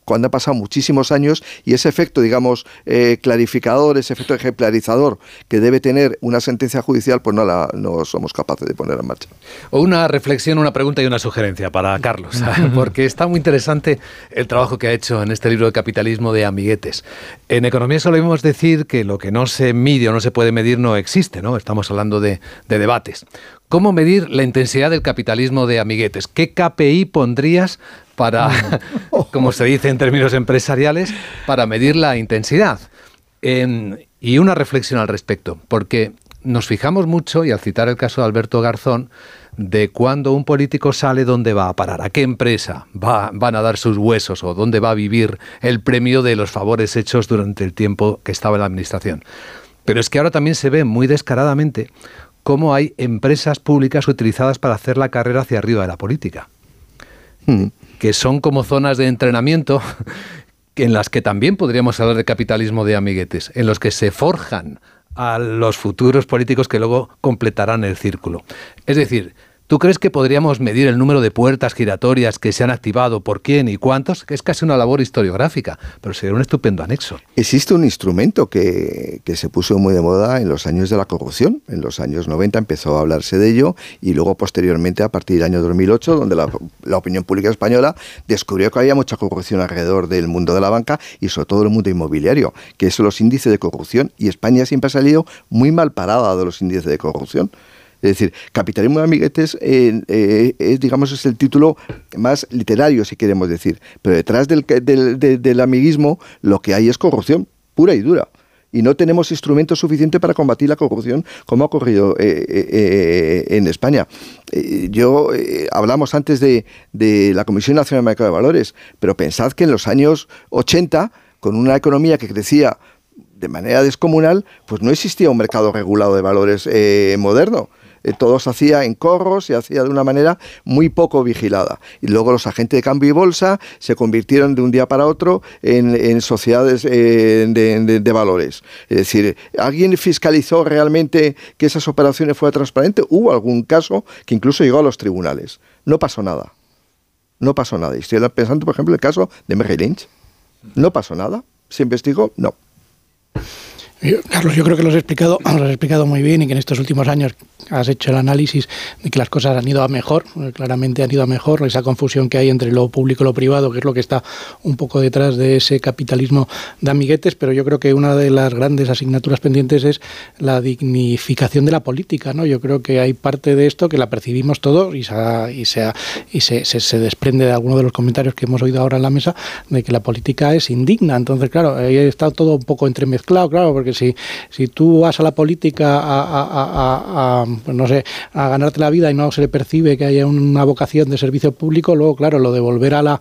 cuando ha pasado muchísimos años y ese efecto, digamos, eh, clarificador, ese efecto ejemplarizador que debe tener una sentencia judicial, pues no, la, no somos capaces de poner en marcha. O una reflexión, una pregunta y una sugerencia para Carlos, porque está muy interesante el trabajo que ha hecho en este libro de capitalismo de amiguetes. En economía solemos decir que lo que no se mide o no se puede medir no existe, ¿no? Estamos hablando de, de debates. ¿Cómo medir la intensidad del capitalismo de amiguetes? ¿Qué KPI pondrías para, como se dice en términos empresariales, para medir la intensidad? y una reflexión al respecto, porque nos fijamos mucho, y al citar el caso de Alberto Garzón, de cuando un político sale, dónde va a parar, a qué empresa va, van a dar sus huesos o dónde va a vivir el premio de los favores hechos durante el tiempo que estaba en la administración. Pero es que ahora también se ve muy descaradamente cómo hay empresas públicas utilizadas para hacer la carrera hacia arriba de la política, hmm. que son como zonas de entrenamiento en las que también podríamos hablar de capitalismo de amiguetes, en los que se forjan a los futuros políticos que luego completarán el círculo. Es decir, ¿Tú crees que podríamos medir el número de puertas giratorias que se han activado, por quién y cuántos? Que es casi una labor historiográfica, pero sería un estupendo anexo. Existe un instrumento que, se puso muy de moda en los años de la corrupción. En los años 90 empezó a hablarse de ello y luego posteriormente, a partir del año 2008, donde la, la opinión pública española descubrió que había mucha corrupción alrededor del mundo de la banca y sobre todo el mundo inmobiliario, que son los índices de corrupción. Y España siempre ha salido muy mal parada de los índices de corrupción. Es decir, capitalismo de amiguetes eh, es, digamos, es el título más literario, si queremos decir. Pero detrás del, del, amiguismo lo que hay es corrupción pura y dura y no tenemos instrumentos suficientes para combatir la corrupción como ha ocurrido eh, eh, en España. yo hablamos antes de, de, la Comisión Nacional de Mercado de Valores, pero pensad que en los años 80, con una economía que crecía de manera descomunal, pues no existía un mercado regulado de valores moderno. Eh, todo se hacía en corros, se hacía de una manera muy poco vigilada. Y luego los agentes de cambio y bolsa se convirtieron de un día para otro en, sociedades eh, de, valores. Es decir, ¿alguien fiscalizó realmente que esas operaciones fueran transparentes? Hubo algún caso que incluso llegó a los tribunales. No pasó nada. No pasó nada. Y estoy pensando, por ejemplo, el caso de Merrill Lynch. No pasó nada. ¿Se investigó? No. Carlos, yo creo que lo has explicado, lo has explicado muy bien y que en estos últimos años has hecho el análisis de que las cosas han ido a mejor, claramente han ido a mejor, esa confusión que hay entre lo público y lo privado, que es lo que está un poco detrás de ese capitalismo de amiguetes, pero yo creo que una de las grandes asignaturas pendientes es la dignificación de la política, ¿no? Yo creo que hay parte de esto que la percibimos todos y, se, y, se, y se, se, desprende de alguno de los comentarios que hemos oído ahora en la mesa de que la política es indigna, entonces claro, está todo un poco entremezclado, claro, porque si, si tú vas a la política a, pues no sé, a ganarte la vida y no se le percibe que haya una vocación de servicio público, luego, claro, lo de volver a la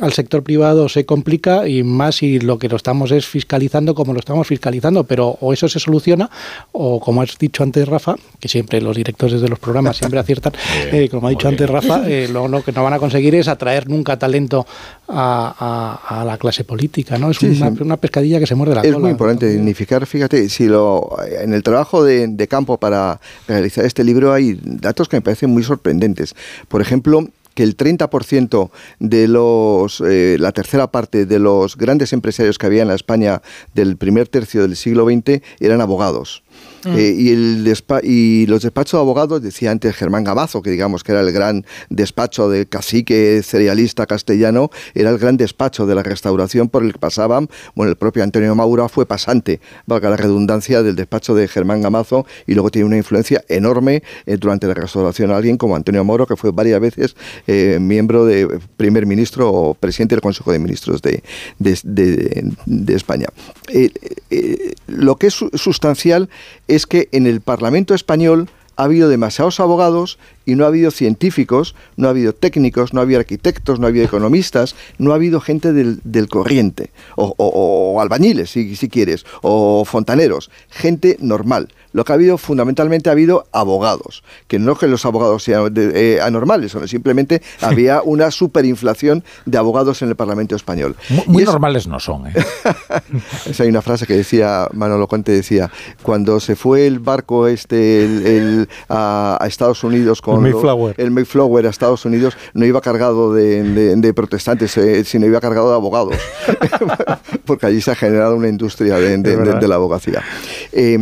al sector privado se complica y más si lo que lo estamos es fiscalizando como lo estamos fiscalizando, pero o eso se soluciona o como has dicho antes Rafa, que siempre los directores de los programas siempre aciertan, eh, como ha dicho antes Rafa, eh, lo, que no van a conseguir es atraer nunca talento a, la clase política, ¿no? Es una, pescadilla que se muerde la cola. Es muy importante dignificar, fíjate, si lo en el trabajo de, de campo para realizar este libro hay datos que me parecen muy sorprendentes. Por ejemplo, que el 30% de los, eh, la tercera parte de los grandes empresarios que había en la España del primer tercio del siglo XX eran abogados. Mm. Eh, y, el y los despachos de abogados, decía antes Germán Gabazo, que digamos que era el gran despacho de cacique cerealista castellano, era el gran despacho de la restauración por el que pasaban, bueno, el propio Antonio Maura fue pasante, valga la redundancia, del despacho de Germán Gamazo y luego tiene una influencia enorme eh, durante la restauración alguien como Antonio Moro, que fue varias veces eh, miembro de primer ministro o presidente del Consejo de Ministros de, de, España. lo que es sustancial es que en el Parlamento español ha habido demasiados abogados y no ha habido científicos, no ha habido técnicos, no ha habido arquitectos, no ha habido economistas, no ha habido gente del, del corriente, o, o- o albañiles, si, si quieres, o fontaneros, gente normal. Lo que ha habido fundamentalmente ha habido abogados, que no que los abogados sean de- eh, anormales, sino simplemente había una superinflación de abogados en el Parlamento español. Muy, muy normales no son. ¿eh? Esa hay una frase que decía Manolo Conte decía cuando se fue el barco este el- el- a, a Estados Unidos con El lo- Mayflower. el Mayflower a Estados Unidos no iba cargado de, de- de protestantes eh, sino iba cargado de abogados porque allí se ha generado una industria de, la abogacía. Eh,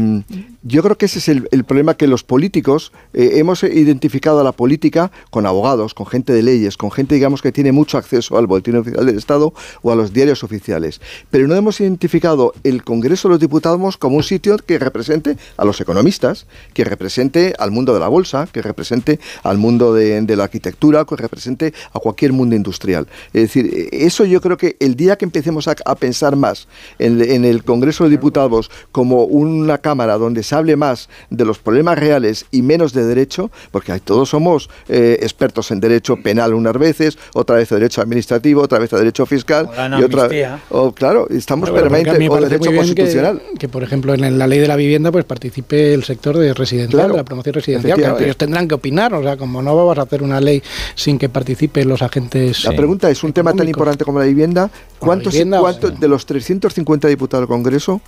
yo creo que ese es el, problema que los políticos eh, hemos identificado a la política con abogados, con gente de leyes, con gente, digamos, que tiene mucho acceso al boletín oficial del Estado o a los diarios oficiales. Pero no hemos identificado el Congreso de los Diputados como un sitio que represente a los economistas, que represente al mundo de la bolsa, que represente al mundo de, la arquitectura, que represente a cualquier mundo industrial. Es decir, eso yo creo que el día que empecemos a, a pensar más en, en el Congreso de Diputados como una cámara donde se hable más de los problemas reales y menos de derecho, porque todos somos eh, expertos en derecho penal unas veces, otra vez derecho administrativo, otra vez a derecho fiscal la y otra o, claro, estamos Pero, porque a mí permanente me o derecho que- constitucional. Que, por ejemplo, en la ley de la vivienda pues participe el sector de residencial, Claro, de la promoción residencial, que ellos tendrán que opinar, o sea, como no vamos a hacer una ley sin que participen los agentes. La pregunta es, un tema tan importante como la vivienda, ¿cuántos, vivienda, cuántos de los 350 diputados del Congreso,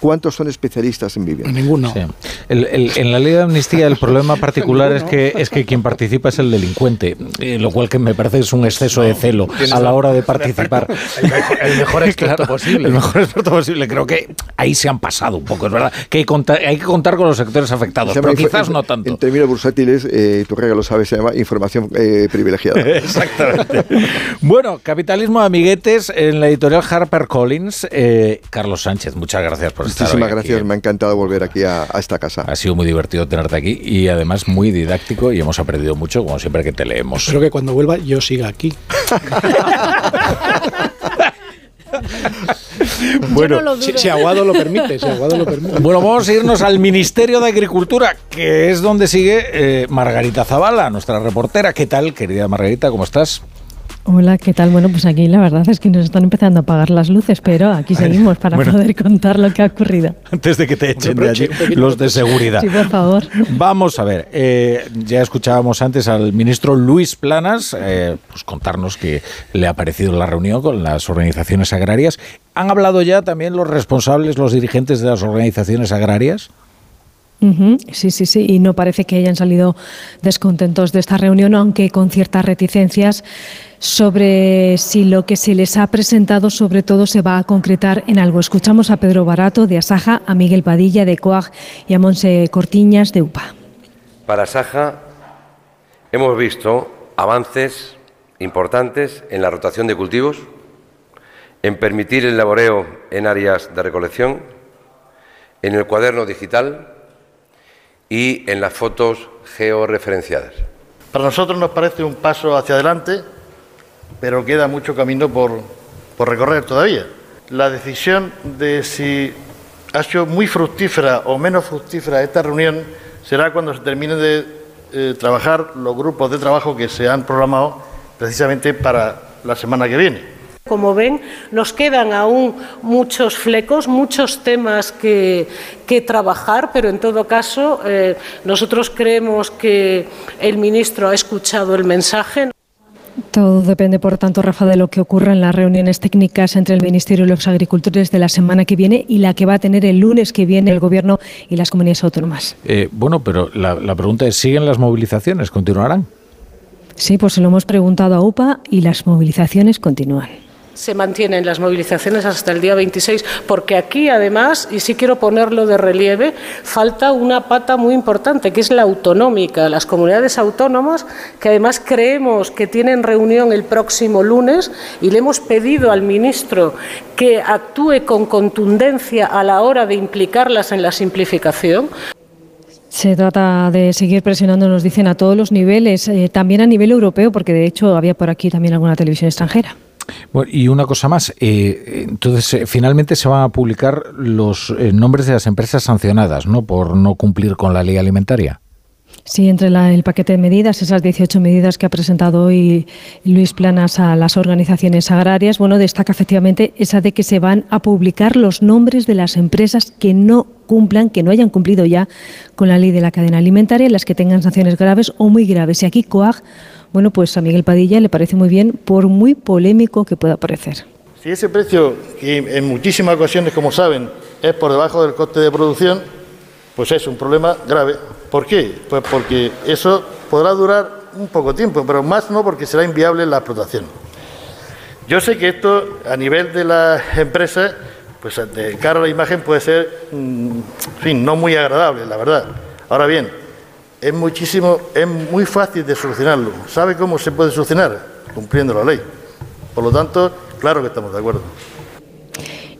cuántos son especialistas en vivienda? Ninguno. Sí. El- el- en la ley de amnistía el problema particular es que es que quien participa es el delincuente, eh, lo cual que me parece es un exceso de celo a la hora de participar. El mejor experto Claro, posible. El mejor experto posible. Creo que ahí se han pasado un poco, es verdad. Que hay, conta- hay que contar con los sectores afectados, pero quizás no En tanto. términos bursátiles, eh, creo que lo sabes, se llama información eh, privilegiada. Exactamente. Bueno, Capitalismo de Amiguetes en la editorial HarperCollins. Eh, Carlos Sánchez, muchas gracias por Muchísimas aquí. gracias, me ha encantado volver aquí a, a esta casa. Ha sido muy divertido tenerte aquí y además muy didáctico y hemos aprendido mucho, como siempre que te leemos. Espero que cuando vuelva yo siga aquí. Bueno, si, si Aguado lo permite, si Aguado lo permite. Bueno, vamos a irnos al Ministerio de Agricultura, que es donde sigue eh, Margarita Zavala, nuestra reportera. ¿Qué tal, querida Margarita? ¿Cómo estás? Hola, ¿qué tal? Bueno, pues aquí la verdad es que nos están empezando a apagar las luces, pero aquí seguimos para Bueno. poder contar lo que ha ocurrido. Antes de que te echen de allí los de seguridad. Sí, por favor. Vamos a ver, eh, ya escuchábamos antes al ministro Luis Planas eh, pues contarnos que le ha parecido la reunión con las organizaciones agrarias. ¿Han hablado ya también los responsables, los dirigentes de las organizaciones agrarias? Sí, sí, sí, y no parece que hayan salido descontentos de esta reunión, aunque con ciertas reticencias sobre si lo que se les ha presentado sobre todo se va a concretar en algo. Escuchamos a Pedro Barato de Asaja, a Miguel Padilla de COAG y a Monse Cortiñas de UPA. Para Saja hemos visto avances importantes en la rotación de cultivos, en permitir el laboreo en áreas de recolección, en el cuaderno digital y en las fotos georreferenciadas. Para nosotros nos parece un paso hacia adelante, pero queda mucho camino por, por recorrer todavía. La decisión de si ha sido muy fructífera o menos fructífera esta reunión será cuando se terminen de eh, trabajar los grupos de trabajo que se han programado precisamente para la semana que viene. Como ven, nos quedan aún muchos flecos, muchos temas que, que trabajar, pero en todo caso eh, nosotros creemos que el ministro ha escuchado el mensaje. Todo depende, por tanto, Rafa, de lo que ocurra en las reuniones técnicas entre el Ministerio y los agricultores de la semana que viene y la que va a tener el lunes que viene el Gobierno y las comunidades autónomas. Eh, bueno, pero la, la pregunta es, ¿siguen las movilizaciones? ¿Continuarán? Sí, pues se lo hemos preguntado a UPA y las movilizaciones continúan. Se mantienen las movilizaciones hasta el día 26, porque aquí además, y sí quiero ponerlo de relieve, falta una pata muy importante, que es la autonómica. Las comunidades autónomas, que además creemos que tienen reunión el próximo lunes, y le hemos pedido al ministro que actúe con contundencia a la hora de implicarlas en la simplificación. Se trata de seguir presionando, nos dicen, a todos los niveles, eh, también a nivel europeo, porque de hecho había por aquí también alguna televisión extranjera. Bueno, y una cosa más, eh, entonces eh, finalmente se van a publicar los eh, nombres de las empresas sancionadas, ¿no? Por no cumplir con la ley alimentaria. Sí, entre el paquete de medidas, esas 18 medidas que ha presentado hoy Luis Planas a las organizaciones agrarias, bueno, destaca efectivamente esa de que se van a publicar los nombres de las empresas que no cumplan, que no hayan cumplido ya con la ley de la cadena alimentaria, las que tengan sanciones graves o muy graves. Y aquí COAG, bueno, pues a Miguel Padilla le parece muy bien, por muy polémico que pueda parecer. Si ese precio, que en muchísimas ocasiones, como saben, es por debajo del coste de producción, pues es un problema grave. ¿Por qué? Pues porque eso podrá durar un poco tiempo, pero más no porque será inviable la explotación. Yo sé que esto a nivel de las empresas, pues de cara a la imagen puede ser, mm, en fin, no muy agradable, la verdad. Ahora bien, es muchísimo, es muy fácil de solucionarlo. ¿Sabe cómo se puede solucionar? Cumpliendo la ley. Por lo tanto, claro que estamos de acuerdo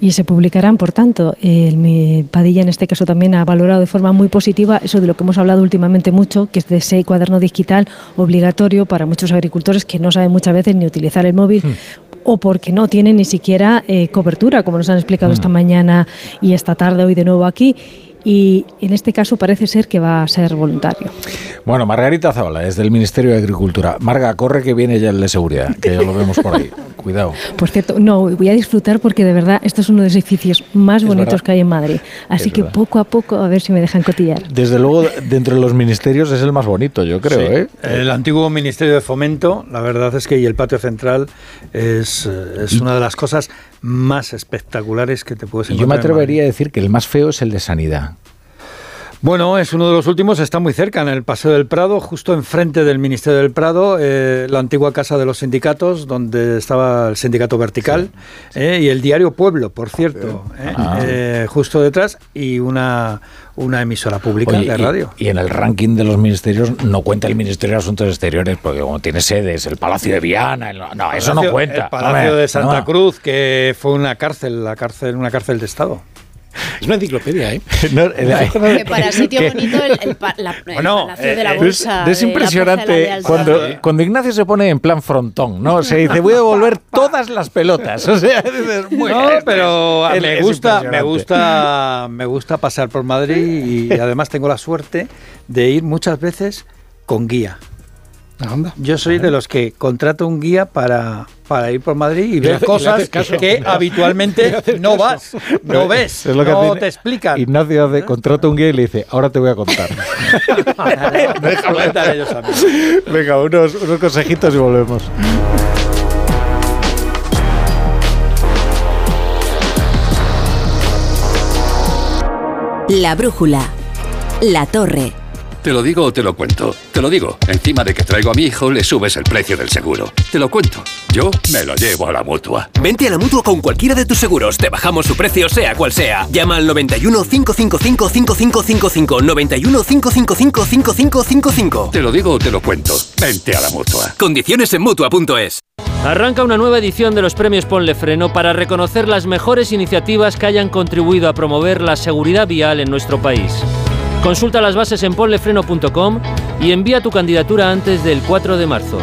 y se publicarán, por tanto. El Padilla en este caso también ha valorado de forma muy positiva eso de lo que hemos hablado últimamente mucho, que es de ese cuaderno digital obligatorio para muchos agricultores que no saben muchas veces ni utilizar el móvil. O porque no tienen ni siquiera eh, cobertura, como nos han explicado esta hmm. mañana y esta tarde, hoy de nuevo aquí y en este caso parece ser que va a ser voluntario. Bueno, Margarita Zavala, desde el Ministerio de Agricultura. Marga, corre que viene ya el de seguridad, que ya lo vemos por ahí. Cuidado. Por cierto, no, voy a disfrutar porque de verdad esto es uno de los edificios más bonitos que hay en Madrid. Así que poco a poco a ver si me dejan cotillar. Desde luego, dentro de los ministerios es el más bonito, yo creo. ¿eh? El antiguo Ministerio de Fomento, la verdad es que y el patio central es, eh, es una de las cosas más espectaculares que te puedes encontrar. Yo me atrevería a decir que el más feo es el de sanidad. Bueno, es uno de los últimos, está muy cerca, en el Paseo del Prado, justo enfrente del Ministerio del Prado, eh, la antigua casa de los sindicatos, donde estaba el sindicato vertical, eh, y el diario Pueblo, por cierto, ah. eh, justo detrás, y una, una emisora pública de radio. Y, en el ranking de los ministerios no cuenta el Ministerio de Asuntos Exteriores, porque como tiene sedes, el Palacio de Viana, no, eso no cuenta. El Palacio de Santa Cruz, que fue una cárcel, la cárcel, una cárcel de Estado. Es una enciclopedia, ¿eh? para sitio bonito, el, Palacio de la Bolsa. Es, impresionante cuando, cuando Ignacio se pone en plan frontón, ¿no? Se dice, voy a devolver todas las pelotas. O sea, muy no, pero me gusta, me gusta, me gusta pasar por Madrid y además tengo la suerte de ir muchas veces con guía. Yo soy de los que contrato un guía para, para ir por Madrid y ver cosas que habitualmente no vas, no ves, no te explican. Ignacio hace, contrata un guía y le dice, ahora te voy a contar. Venga, unos, unos consejitos y volvemos. La brújula. La torre. Te lo digo o te lo cuento. Te lo digo. Encima de que traigo a mi hijo, le subes el precio del seguro. Te lo cuento. Yo me lo llevo a la mutua. Vente a la mutua con cualquiera de tus seguros. Te bajamos su precio, sea cual sea. Llama al 91 555 5555. 91 555 5555. Te lo digo o te lo cuento. Vente a la mutua. Condiciones en mutua.es. Arranca una nueva edición de los premios Ponle Freno para reconocer las mejores iniciativas que hayan contribuido a promover la seguridad vial en nuestro país. Consulta las bases en ponlefreno.com y envía tu candidatura antes del 4 de marzo.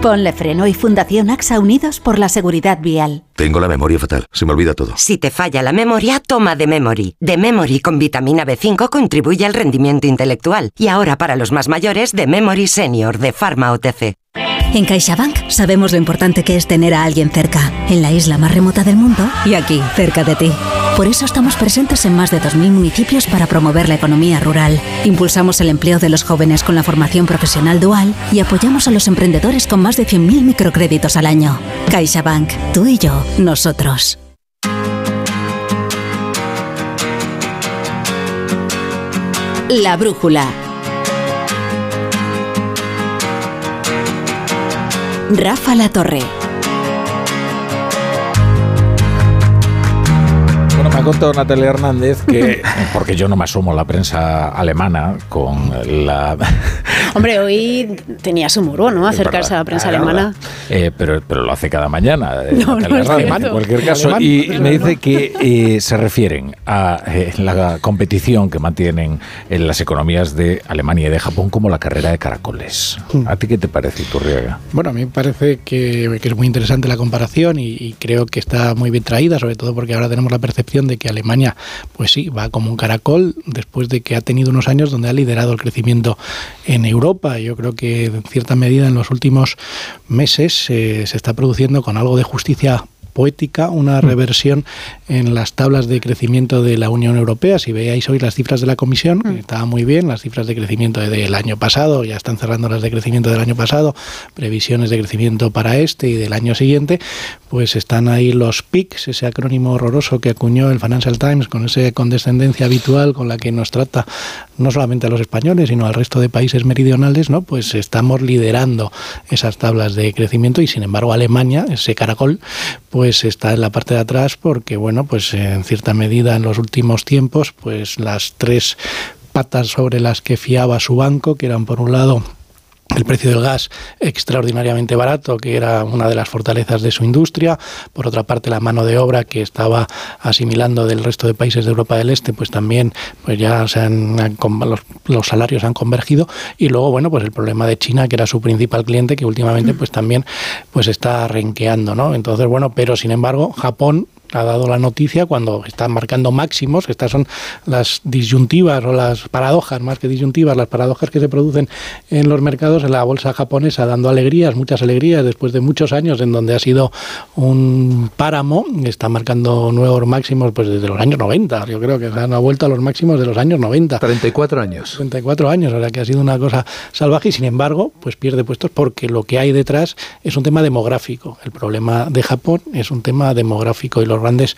Ponle Freno y Fundación AXA Unidos por la Seguridad Vial. Tengo la memoria fatal, se me olvida todo. Si te falla la memoria, toma de Memory. De Memory con vitamina B5 contribuye al rendimiento intelectual. Y ahora para los más mayores, de Memory Senior de Pharma OTC. En CaixaBank sabemos lo importante que es tener a alguien cerca, en la isla más remota del mundo y aquí, cerca de ti. Por eso estamos presentes en más de 2.000 municipios para promover la economía rural. Impulsamos el empleo de los jóvenes con la formación profesional dual y apoyamos a los emprendedores con más de 100.000 microcréditos al año. CaixaBank, tú y yo, nosotros. La brújula Rafa La Torre. Bueno, me ha contado Natalia Hernández que, porque yo no me asomo a la prensa alemana con la Hombre, hoy tenía su muro, ¿no? Acercarse a la prensa alemana. Eh, pero, pero lo hace cada mañana. Eh, no, no en cualquier caso. y me dice que eh, se refieren a la competición que mantienen en las economías de Alemania y de Japón como la carrera de caracoles. Hmm. ¿A ti qué te parece, Turriaga? Bueno, a mí me parece que, es muy interesante la comparación y, creo que está muy bien traída, sobre todo porque ahora tenemos la percepción de que Alemania, pues sí, va como un caracol después de que ha tenido unos años donde ha liderado el crecimiento en Europa. Yo creo que en cierta medida en los últimos meses eh, se está produciendo con algo de justicia poética, una mm. reversión en las tablas de crecimiento de la Unión Europea. Si veáis hoy las cifras de la Comisión, mm. estaba muy bien, las cifras de crecimiento del año pasado, ya están cerrando las de crecimiento del año pasado, previsiones de crecimiento para este y del año siguiente, pues están ahí los PICs, ese acrónimo horroroso que acuñó el Financial Times con esa condescendencia habitual con la que nos trata no solamente a los españoles, sino al resto de países meridionales, ¿no? Pues estamos liderando esas tablas de crecimiento y sin embargo Alemania, ese caracol, pues está en la parte de atrás porque, bueno, pues en cierta medida en los últimos tiempos, pues las tres patas sobre las que fiaba su banco, que eran por un lado el precio del gas extraordinariamente barato, que era una de las fortalezas de su industria. Por otra parte, la mano de obra que estaba asimilando del resto de países de Europa del Este, pues también pues ya se han, los, los, salarios han convergido. Y luego, bueno, pues el problema de China, que era su principal cliente, que últimamente pues también pues está renqueando, ¿no? Entonces, bueno, pero sin embargo, Japón ha dado la noticia cuando están marcando máximos, estas son las disyuntivas o las paradojas, más que disyuntivas, las paradojas que se producen en los mercados, en la bolsa japonesa, dando alegrías, muchas alegrías, después de muchos años en donde ha sido un páramo, está marcando nuevos máximos pues desde los años 90, yo creo que se han vuelto a los máximos de los años 90. 34 años. 34 años, o sea que ha sido una cosa salvaje y sin embargo, pues pierde puestos porque lo que hay detrás es un tema demográfico. El problema de Japón es un tema demográfico y los grandes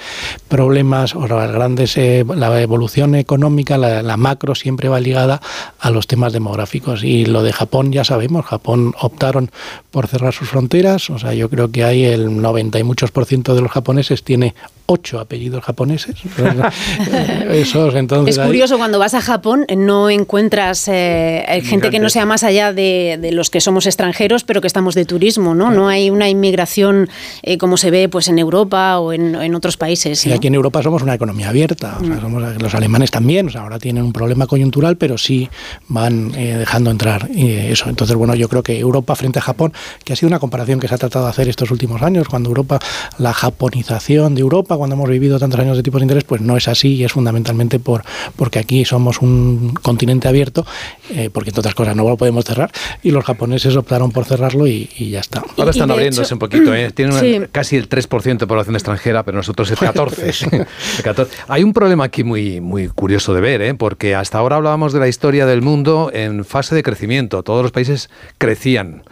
problemas o las grandes eh, la evolución económica, la, macro siempre va ligada a los temas demográficos y lo de Japón ya sabemos, Japón optaron por cerrar sus fronteras, o sea, yo creo que hay el 90 y muchos por ciento de los japoneses tiene ocho apellidos japoneses. entonces, es curioso, cuando vas a Japón no encuentras eh, gente que no sea más allá de, los que somos extranjeros, pero que estamos de turismo, ¿no? No hay una inmigración eh, como se ve pues en Europa o en, en otros países. Y aquí en Europa somos una economía abierta, mm. los alemanes también, o sea, ahora tienen un problema coyuntural, pero sí van eh, dejando entrar eso. Entonces, bueno, yo creo que Europa frente a Japón, que ha sido una comparación que se ha tratado de hacer estos últimos años, cuando Europa, la japonización de Europa, cuando hemos vivido tantos años de tipos de interés, pues no es así y es fundamentalmente por porque aquí somos un continente abierto, eh, porque entre otras cosas no lo podemos cerrar y los japoneses optaron por cerrarlo y, ya está. Ahora están abriéndose un poquito, ¿eh? tienen casi el 3% de población extranjera, pero nosotros es 14. Hay un problema aquí muy, muy curioso de ver, ¿eh? porque hasta ahora hablábamos de la historia del mundo en fase de crecimiento, todos los países crecían.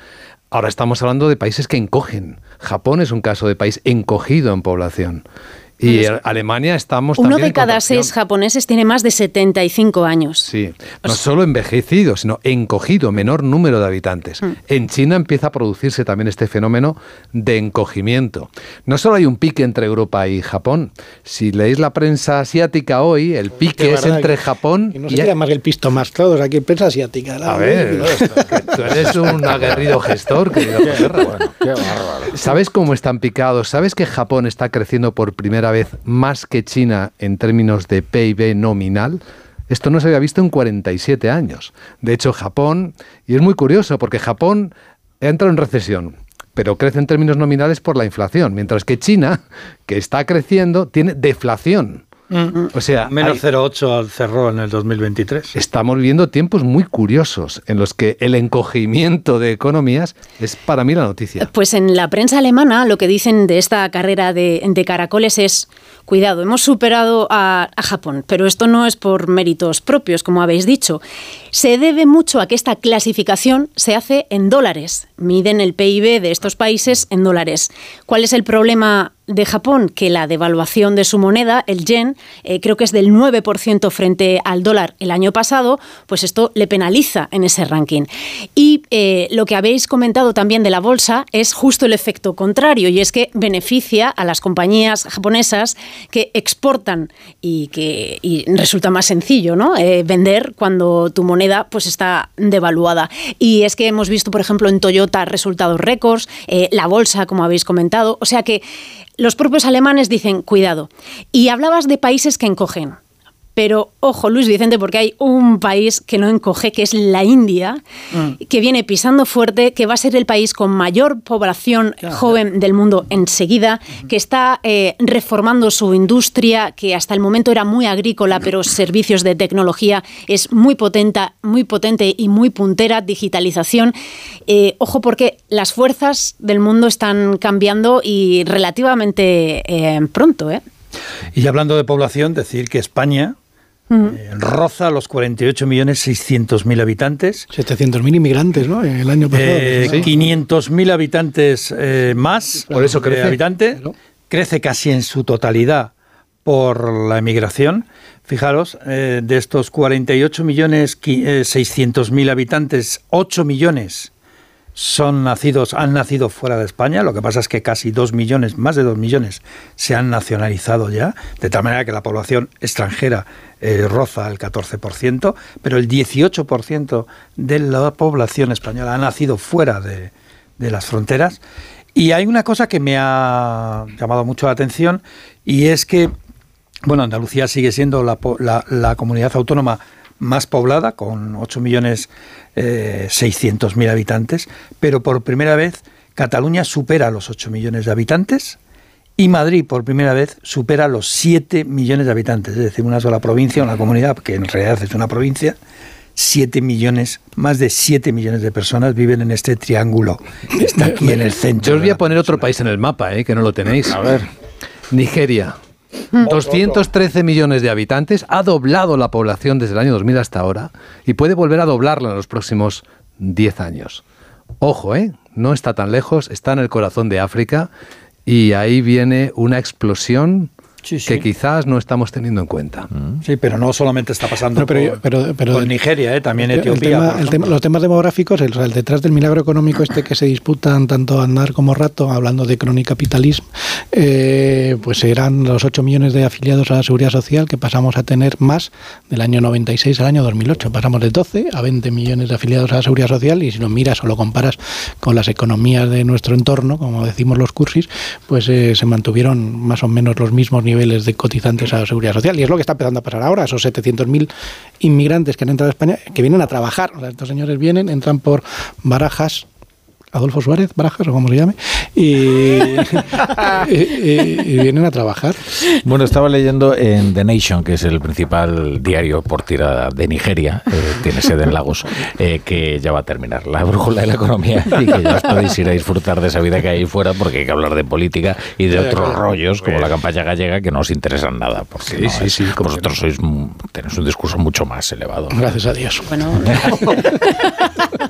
Ahora estamos hablando de países que encogen. Japón es un caso de país encogido en población. Y Alemania estamos Uno de cada seis japoneses tiene más de 75 años. Sí, no solo envejecido, sino encogido, menor número de habitantes. Mm. En China empieza a producirse también este fenómeno de encogimiento. No solo hay un pique entre Europa y Japón. Si leéis la prensa asiática hoy, el pique es entre Japón y... No se más el pisto más todos, aquí prensa asiática. A ver, tú eres un aguerrido gestor, querido. Qué ¿Sabes cómo están picados? ¿Sabes que Japón está creciendo por primera vez más que China en términos de PIB nominal. Esto no se había visto en 47 años. De hecho, Japón, y es muy curioso porque Japón entra en recesión, pero crece en términos nominales por la inflación, mientras que China, que está creciendo, tiene deflación. Mm. O sea, menos 0,8 cerró en el 2023. Estamos viviendo tiempos muy curiosos en los que el encogimiento de economías es para mí la noticia. Pues en la prensa alemana lo que dicen de esta carrera de, caracoles es, cuidado, hemos superado a, a Japón, pero esto no es por méritos propios, como habéis dicho. Se debe mucho a que esta clasificación se hace en dólares. Miden el PIB de estos países en dólares. ¿Cuál es el problema de Japón que la devaluación de su moneda, el yen, eh, creo que es del 9% frente al dólar el año pasado, pues esto le penaliza en ese ranking. Y eh, lo que habéis comentado también de la bolsa es justo el efecto contrario, y es que beneficia a las compañías japonesas que exportan y que resulta más sencillo ¿no? Eh, vender cuando tu moneda pues, está devaluada. Y es que hemos visto, por ejemplo, en Toyota resultados récords, la bolsa, como habéis comentado, o sea que los propios alemanes dicen, cuidado. Y hablabas de países que encogen. Pero ojo, Luis Vicente, porque hay un país que no encoge, que es la India, Mm. que viene pisando fuerte, que va a ser el país con mayor población joven del mundo enseguida, que está eh, reformando su industria, que hasta el momento era muy agrícola, pero servicios de tecnología es muy potente, muy potente y muy puntera, digitalización. Eh, ojo, porque las fuerzas del mundo están cambiando y relativamente eh, pronto, ¿eh? Y hablando de población, decir que España eh, roza los 48.600.000 habitantes. 700.000 inmigrantes, ¿no? El año pasado. Eh, Sí. 500.000 habitantes eh, más Por eso crece. habitante, crece casi en su totalidad por la emigración. Fijaros, eh, de estos 48 millones qui- eh, 600 mil habitantes, 8 millones son nacidos, han nacido fuera de España. Lo que pasa es que casi 2 millones, más de 2 millones, se han nacionalizado ya, de tal manera que la población extranjera eh, roza el 14%, pero el 18% de la población española ha nacido fuera de, las fronteras. Y hay una cosa que me ha llamado mucho la atención y es que, bueno, Andalucía sigue siendo la, la- comunidad autónoma más poblada, con 8 millones eh, 600 mil habitantes, pero por primera vez Cataluña supera los 8 millones de habitantes y Madrid por primera vez supera los 7 millones de habitantes, es decir, una sola provincia, una comunidad que en realidad es una provincia. 7 millones, más de 7 millones de personas viven en este triángulo que está aquí en el centro. Yo os voy a poner otro país en el mapa, ¿eh? que no lo tenéis. A ver. Nigeria. 213 millones de habitantes, ha doblado la población desde el año 2000 hasta ahora y puede volver a doblarla en los próximos 10 años. Ojo, ¿eh? No está tan lejos, está en el corazón de África y ahí viene una explosión que quizás no estamos teniendo en cuenta. Sí, pero no solamente está pasando No, pero- por, pero- pero- por Nigeria, ¿eh? también El Etiopía. tema- por el tema- los temas demográficos, el detrás del milagro económico este que se disputan tanto Andar como Rato, hablando de cronicapitalismo, eh, pues eran los 8 millones de afiliados a la Seguridad Social que pasamos a tener más del año 96 al año 2008. Pasamos de 12 a 20 millones de afiliados a la Seguridad Social y si lo miras o lo comparas con las economías de nuestro entorno, como decimos los cursis, pues eh, se mantuvieron más o menos los mismos niveles de cotizantes a la Seguridad Social. Y es lo que está empezando a pasar ahora, esos 700.000 inmigrantes que han entrado a España, que vienen a trabajar. O sea, estos señores vienen, entran por Barajas, Adolfo Suárez, Barajas o como se llame, y, y- y- y vienen a trabajar. Bueno, estaba leyendo en The Nation, que es el principal diario por tirada de Nigeria, eh, tiene sede en Lagos, eh, que ya va a terminar la brújula de la economía y que ya os podéis ir a disfrutar de esa vida que hay ahí fuera porque hay que hablar de política y de otros rollos como la campaña gallega que no os interesan nada. Porque Sí, no sí, es- sí, ¿cómo vosotros sois, mm, tenéis un discurso mucho más elevado. Gracias a Dios. Bueno,